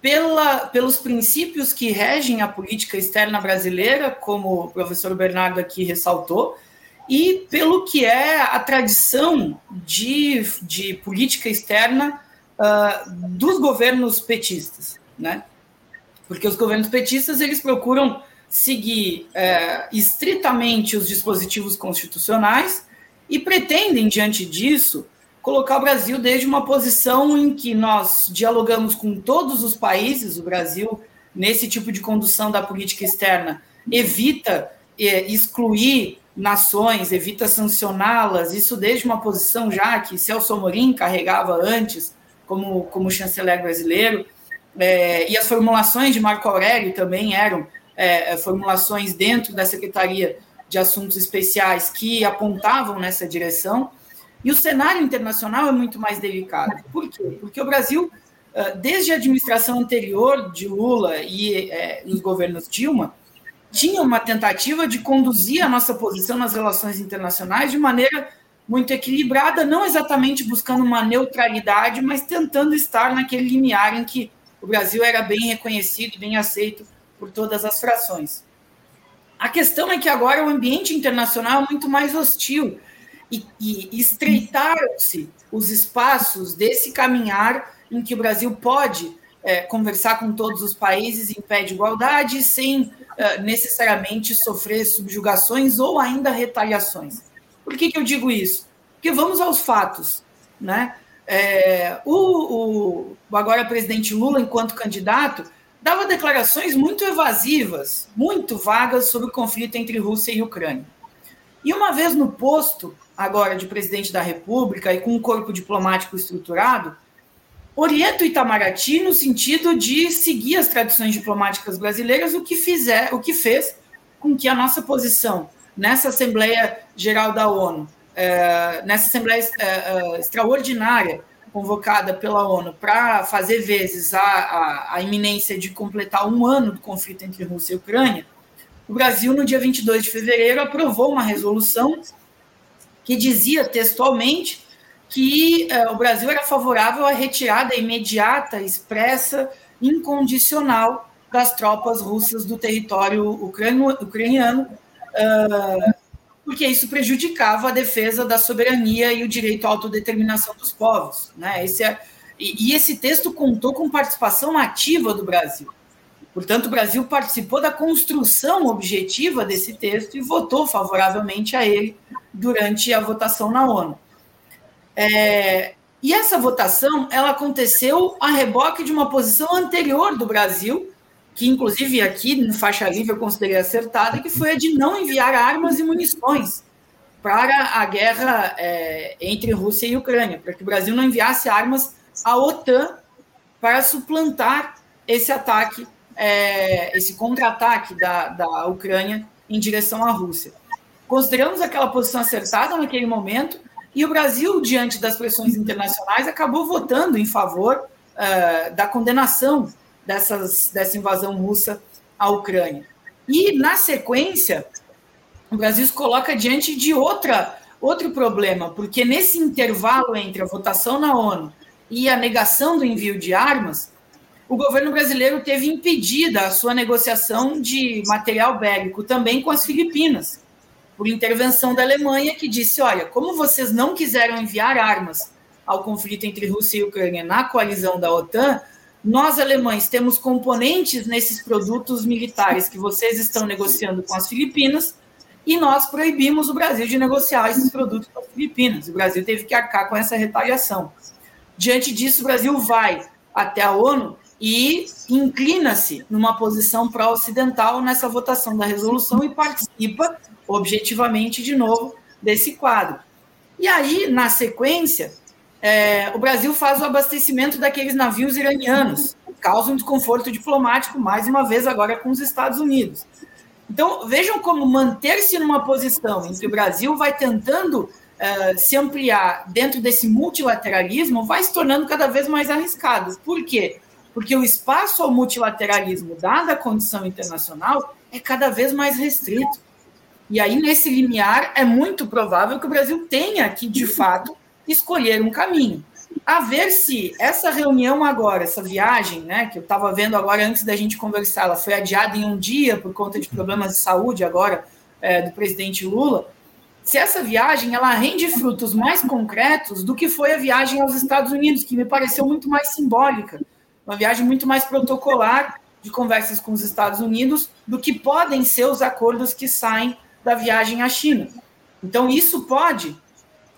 pela, pelos princípios que regem a política externa brasileira, como o professor Bernardo aqui ressaltou, e pelo que é a tradição de, de política externa uh, dos governos petistas, né? Porque os governos petistas eles procuram seguir uh, estritamente os dispositivos constitucionais e pretendem diante disso colocar o Brasil desde uma posição em que nós dialogamos com todos os países, o Brasil, nesse tipo de condução da política externa, evita é, excluir nações, evita sancioná-las, isso desde uma posição já que Celso Amorim carregava antes como, como chanceler brasileiro, é, e as formulações de Marco Aurélio também eram é, formulações dentro da Secretaria de Assuntos Especiais que apontavam nessa direção, e o cenário internacional é muito mais delicado. Por quê? Porque o Brasil, desde a administração anterior de Lula e é, os governos Dilma, tinha uma tentativa de conduzir a nossa posição nas relações internacionais de maneira muito equilibrada, não exatamente buscando uma neutralidade, mas tentando estar naquele limiar em que o Brasil era bem reconhecido bem aceito por todas as frações. A questão é que agora o ambiente internacional é muito mais hostil e, e estreitaram-se os espaços desse caminhar em que o Brasil pode é, conversar com todos os países em pé de igualdade, sem é, necessariamente sofrer subjugações ou ainda retaliações. Por que, que eu digo isso? Porque vamos aos fatos. Né? É, o, o, agora presidente Lula, enquanto candidato, dava declarações muito evasivas, muito vagas sobre o conflito entre Rússia e Ucrânia. E uma vez no posto, agora de presidente da República e com um corpo diplomático estruturado, orienta o Itamaraty no sentido de seguir as tradições diplomáticas brasileiras, o que, fizer, o que fez com que a nossa posição nessa Assembleia Geral da ONU, é, nessa Assembleia é, é, Extraordinária convocada pela ONU para fazer vezes a, a, a, iminência de completar um ano do conflito entre Rússia e Ucrânia, o Brasil, no dia 22 de fevereiro, aprovou uma resolução que dizia textualmente que o Brasil era favorável à retirada imediata, expressa, incondicional das tropas russas do território ucraniano, porque isso prejudicava a defesa da soberania e o direito à autodeterminação dos povos. Né? Esse é, e, e esse texto contou com participação ativa do Brasil. Portanto, o Brasil participou da construção objetiva desse texto e votou favoravelmente a ele durante a votação na ONU. É, e essa votação ela aconteceu a reboque de uma posição anterior do Brasil, que inclusive aqui no faixa livre eu considerei acertada, que foi a de não enviar armas e munições para a guerra é, entre Rússia e Ucrânia, para que o Brasil não enviasse armas à OTAN para suplantar esse ataque, é, esse contra-ataque da, da Ucrânia em direção à Rússia. Consideramos aquela posição acertada naquele momento e o Brasil, diante das pressões internacionais, acabou votando em favor uh, da condenação dessas, dessa invasão russa à Ucrânia. E, na sequência, o Brasil se coloca diante de outra, outro problema, porque nesse intervalo entre a votação na ONU e a negação do envio de armas, o governo brasileiro teve impedida a sua negociação de material bélico também com as Filipinas por intervenção da Alemanha, que disse: olha, como vocês não quiseram enviar armas ao conflito entre Rússia e Ucrânia na coalizão da OTAN, nós alemães temos componentes nesses produtos militares que vocês estão negociando com as Filipinas e nós proibimos o Brasil de negociar esses produtos com as Filipinas. O Brasil teve que arcar com essa retaliação. Diante disso, o Brasil vai até a ONU e inclina-se numa posição pró-ocidental nessa votação da resolução e participa objetivamente, de novo, desse quadro. E aí, na sequência, é, o Brasil faz o abastecimento daqueles navios iranianos, causa um desconforto diplomático, mais uma vez, agora com os Estados Unidos. Então, vejam como manter-se numa posição em que o Brasil vai tentando uh, se ampliar dentro desse multilateralismo, vai se tornando cada vez mais arriscado. Por quê? Porque o espaço ao multilateralismo, dada a condição internacional, é cada vez mais restrito. E aí, nesse limiar, é muito provável que o Brasil tenha que, de fato, escolher um caminho. A ver se essa reunião agora, essa viagem, né, que eu estava vendo agora antes da gente conversar, ela foi adiada em um dia por conta de problemas de saúde agora é, do presidente Lula. Se essa viagem ela rende frutos mais concretos do que foi a viagem aos Estados Unidos, que me pareceu muito mais simbólica, uma viagem muito mais protocolar de conversas com os Estados Unidos do que podem ser os acordos que saem da viagem à China. Então, isso pode,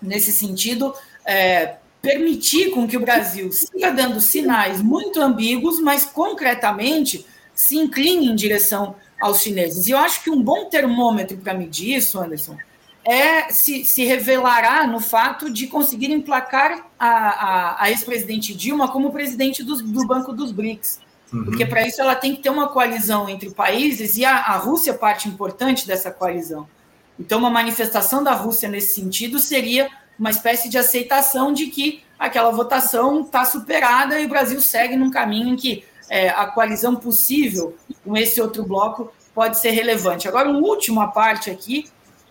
nesse sentido, é, permitir com que o Brasil siga dando sinais muito ambíguos, mas concretamente se incline em direção aos chineses. E eu acho que um bom termômetro para medir isso, Anderson, é se, se revelará no fato de conseguir emplacar a, a, a ex-presidente Dilma como presidente do, do Banco dos BRICS. Uhum. Porque para isso ela tem que ter uma coalizão entre países e a, a Rússia é parte importante dessa coalizão. Então, uma manifestação da Rússia nesse sentido seria uma espécie de aceitação de que aquela votação está superada e o Brasil segue num caminho em que é, a coalizão possível com esse outro bloco pode ser relevante. Agora, uma última parte aqui,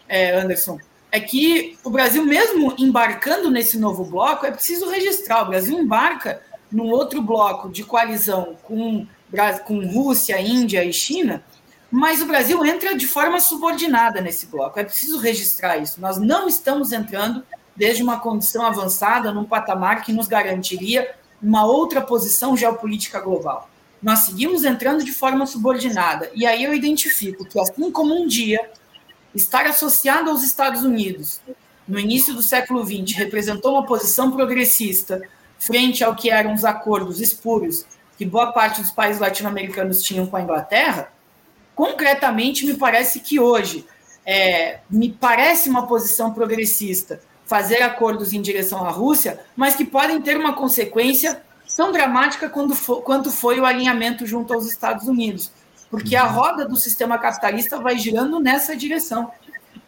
é, Anderson, é que o Brasil, mesmo embarcando nesse novo bloco, é preciso registrar: o Brasil embarca num outro bloco de coalizão com, com Rússia, Índia e China, mas o Brasil entra de forma subordinada nesse bloco. É preciso registrar isso. Nós não estamos entrando desde uma condição avançada, num patamar que nos garantiria uma outra posição geopolítica global. Nós seguimos entrando de forma subordinada. E aí eu identifico que, assim como um dia estar associado aos Estados Unidos, no início do século XX, representou uma posição progressista frente ao que eram os acordos espúrios que boa parte dos países latino-americanos tinham com a Inglaterra, concretamente me parece que hoje é, me parece uma posição progressista fazer acordos em direção à Rússia, mas que podem ter uma consequência tão dramática for, quanto foi o alinhamento junto aos Estados Unidos, porque a roda do sistema capitalista vai girando nessa direção.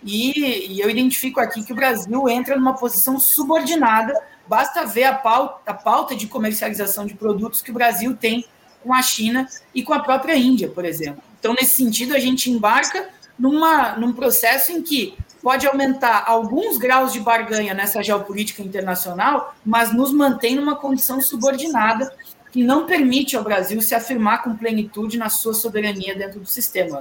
E, e eu identifico aqui que o Brasil entra numa posição subordinada Basta ver a pauta, a pauta de comercialização de produtos que o Brasil tem com a China e com a própria Índia, por exemplo. Então, nesse sentido, a gente embarca numa, num processo em que pode aumentar alguns graus de barganha nessa geopolítica internacional, mas nos mantém numa condição subordinada que não permite ao Brasil se afirmar com plenitude na sua soberania dentro do sistema.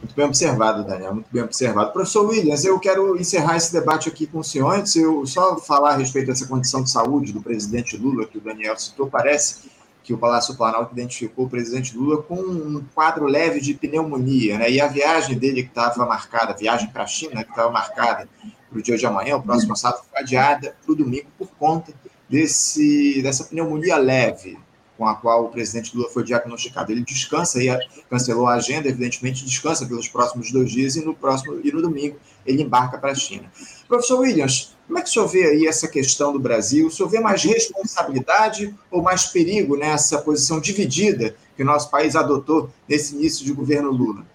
Muito bem observado, Daniel, muito bem observado. Professor Williams, eu quero encerrar esse debate aqui com o senhor. Antes, eu só falar a respeito dessa condição de saúde do presidente Lula, que o Daniel citou, parece que o Palácio Planalto identificou o presidente Lula com um quadro leve de pneumonia, né? E a viagem dele que estava marcada, a viagem para a China, que estava marcada para o dia de amanhã, o próximo sábado, foi adiada para o domingo por conta desse, dessa pneumonia leve com a qual o presidente Lula foi diagnosticado. Ele descansa e cancelou a agenda, evidentemente descansa pelos próximos dois dias e no próximo e no domingo ele embarca para a China. Professor Williams, como é que o senhor vê aí essa questão do Brasil? O senhor vê mais responsabilidade ou mais perigo nessa posição dividida que o nosso país adotou nesse início de governo Lula?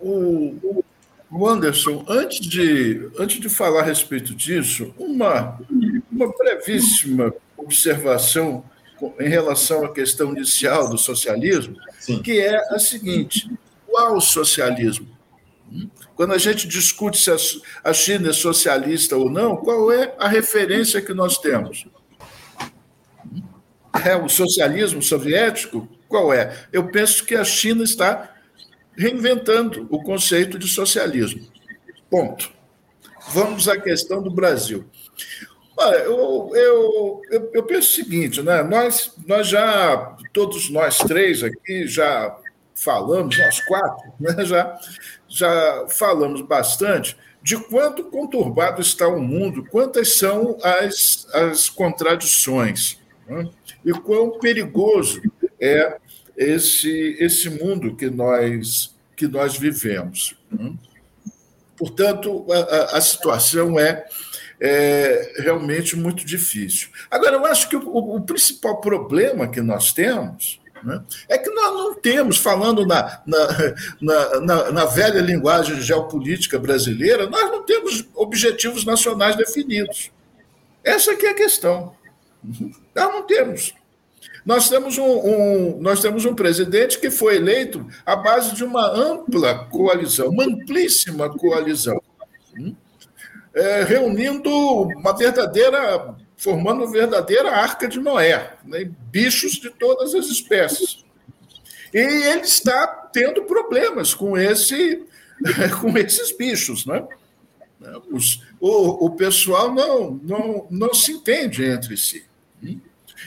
O, o Anderson, antes de, antes de falar a respeito disso, uma, uma brevíssima observação em relação à questão inicial do socialismo, Sim. que é a seguinte: qual socialismo? Quando a gente discute se a China é socialista ou não, qual é a referência que nós temos? É o socialismo soviético? Qual é? Eu penso que a China está reinventando o conceito de socialismo. Ponto. Vamos à questão do Brasil. Olha, eu, eu, eu, eu, penso o seguinte, né? Nós, nós já, todos nós três aqui já falamos, nós quatro, né? já, já falamos bastante de quanto conturbado está o mundo, quantas são as, as contradições né? e quão perigoso é esse, esse mundo que nós, que nós vivemos. Né? Portanto, a, a situação é é realmente muito difícil. Agora, eu acho que o, o principal problema que nós temos é que nós não temos, falando na, na, na, na, velha linguagem geopolítica brasileira, nós não temos objetivos nacionais definidos. Essa aqui é a questão. Nós não temos. Nós temos um, um, nós temos um presidente que foi eleito à base de uma ampla coalizão, uma amplíssima coalizão é, reunindo uma verdadeira, formando uma verdadeira arca de Noé, né? bichos de todas as espécies. E ele está tendo problemas com, esse, (laughs) com esses bichos. Né? Os, o, o pessoal não, não, não se entende entre si.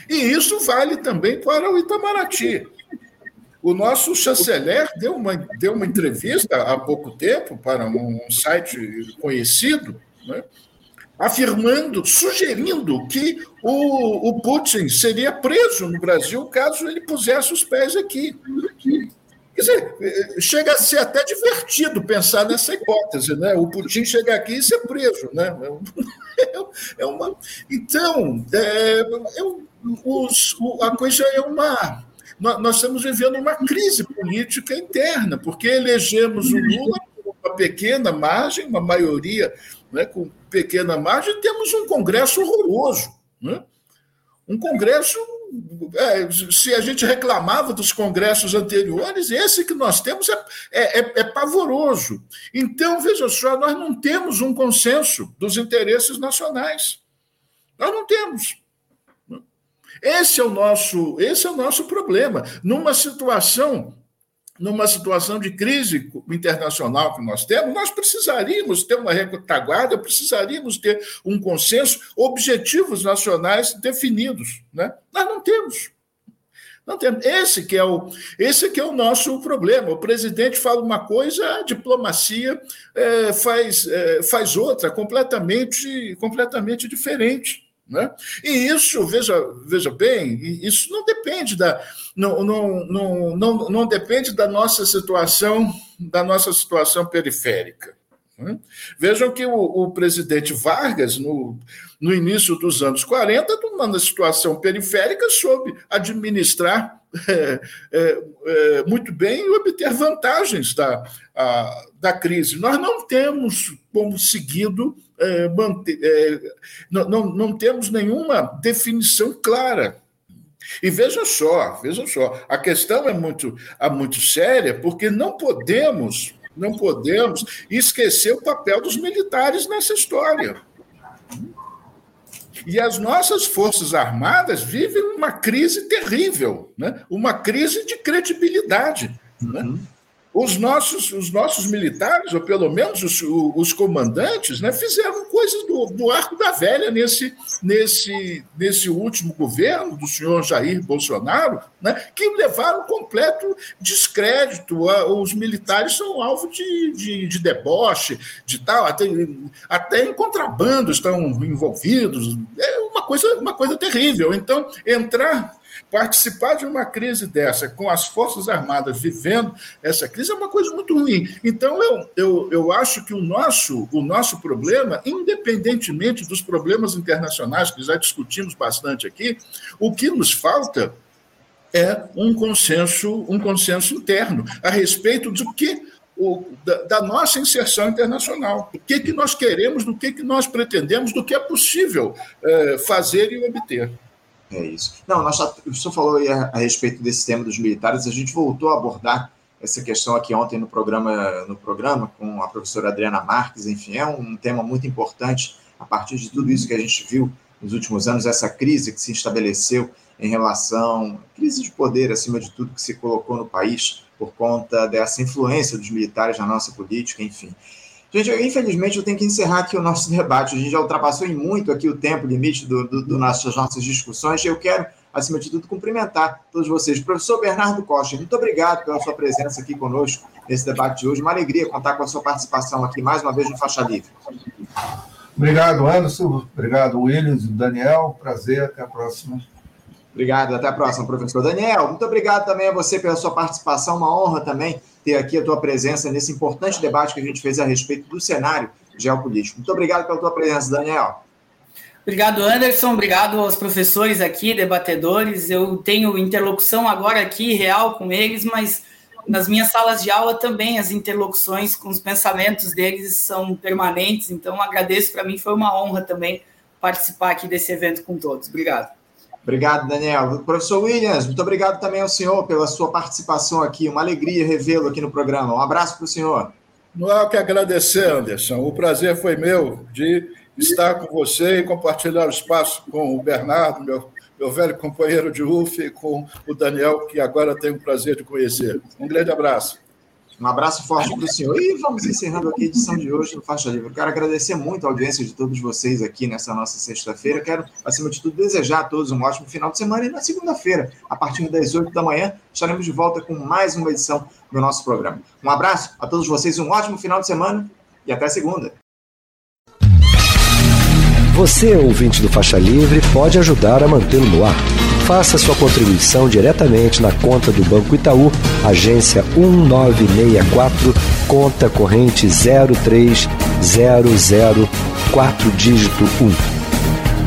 E isso vale também para o Itamaraty. O nosso chanceler deu uma, deu uma entrevista há pouco tempo para um site conhecido, né? Afirmando, sugerindo que o, o Putin seria preso no Brasil caso ele pusesse os pés aqui. Quer dizer, chega a ser até divertido pensar nessa hipótese, né? O Putin chegar aqui e ser preso, né? (laughs) É uma... Então, é, é, os, a coisa é uma. Nós estamos vivendo uma crise política interna, porque elegemos o Lula por uma pequena margem, uma maioria né, com pequena margem, temos um Congresso horroroso. Né? Um Congresso. É, se a gente reclamava dos congressos anteriores, esse que nós temos é, é, é, é pavoroso. Então, veja só, nós não temos um consenso dos interesses nacionais. Nós não temos. Esse é o nosso, esse é o nosso problema. Numa situação numa situação de crise internacional que nós temos, nós precisaríamos ter uma retaguarda, precisaríamos ter um consenso, objetivos nacionais definidos. Né? Nós não temos. Não temos. Esse que é o, esse que é o nosso problema. O presidente fala uma coisa, a diplomacia é, faz, é, faz outra, completamente, completamente diferente. Né? E isso, veja, veja bem, isso não depende da não, não, não, não, não depende da nossa situação da nossa situação periférica. Né? Vejam que o, o, presidente Vargas, no, no início dos anos 40, numa situação periférica, soube administrar (laughs) é, é, é, muito bem e obter vantagens da, a, da crise. Nós não temos como seguido é, manter, é, não, não, não temos nenhuma definição clara. E veja só, veja só, a questão é muito, é muito séria, porque não podemos, não podemos esquecer o papel dos militares nessa história. E as nossas Forças Armadas vivem uma crise terrível, né? uma crise de credibilidade. Né? Os nossos, os nossos militares, ou pelo menos os, os comandantes, né, fizeram coisas do, do arco da velha nesse, nesse, nesse último governo do senhor Jair Bolsonaro, né, que levaram completo descrédito. Os militares são alvo de, de, de deboche, de tal, até, até em contrabando estão envolvidos. É uma coisa, uma coisa terrível. Então, entrar Participar de uma crise dessa, com as Forças Armadas vivendo essa crise, é uma coisa muito ruim. Então, eu, eu, eu acho que o nosso, o nosso problema, independentemente dos problemas internacionais, que já discutimos bastante aqui, o que nos falta é um consenso, um consenso interno a respeito do que o, da, da, nossa inserção internacional. O que, que nós queremos, do que, que nós pretendemos, do que é possível é, fazer e obter. É isso. Não, nós já, o senhor falou a, a, respeito desse tema dos militares, a gente voltou a abordar essa questão aqui ontem no programa, no programa com a professora Adriana Marques, enfim, é um tema muito importante a partir de tudo isso que a gente viu nos últimos anos, essa crise que se estabeleceu em relação, crise de poder, acima de tudo, que se colocou no país por conta dessa influência dos militares na nossa política, enfim. Gente, infelizmente eu tenho que encerrar aqui o nosso (laughs) debate. A gente já ultrapassou em muito aqui o tempo limite do, do, do nossas, nossas discussões. Eu quero, acima de tudo, cumprimentar todos vocês. Professor Bernardo Costa, muito obrigado pela sua presença aqui conosco nesse debate de hoje. Uma alegria contar com a sua participação aqui mais uma vez no Faixa Livre. Obrigado, Anderson. Obrigado, Williams Daniel. Prazer. Até a próxima. Obrigado. Até a próxima, professor. Daniel, muito obrigado também a você pela sua participação. Uma honra também ter aqui a tua presença nesse importante debate que a gente fez a respeito do cenário geopolítico. Muito obrigado pela tua presença, Daniel. Obrigado, Anderson. Obrigado aos professores aqui, debatedores. Eu tenho interlocução agora aqui real com eles, mas nas minhas salas de aula também as interlocuções com os pensamentos deles são permanentes. Então, agradeço. Para mim foi uma honra também participar aqui desse evento com todos. Obrigado. Obrigado, Daniel. Professor Williams, muito obrigado também ao senhor pela sua participação aqui. Uma alegria revê-lo aqui no programa. Um abraço para o senhor. Não há o que agradecer, Anderson. O prazer foi meu de estar com você e compartilhar o espaço com o Bernardo, meu, meu velho companheiro de UF, e com o Daniel, que agora tenho o prazer de conhecer. Um grande abraço. Um abraço forte para o senhor. E vamos encerrando aqui a edição de hoje do Faixa Livre. quero agradecer muito a audiência de todos vocês aqui nessa nossa sexta-feira. Quero, acima de tudo, desejar a todos um ótimo final de semana. E na segunda-feira, a partir das 8 da manhã, estaremos de volta com mais uma edição do nosso programa. Um abraço a todos vocês, um ótimo final de semana e até segunda. Você, ouvinte do Faixa Livre, pode ajudar a mantê-lo no ar Faça sua contribuição diretamente na conta do Banco Itaú, agência 1964, conta corrente 03004 dígito 1.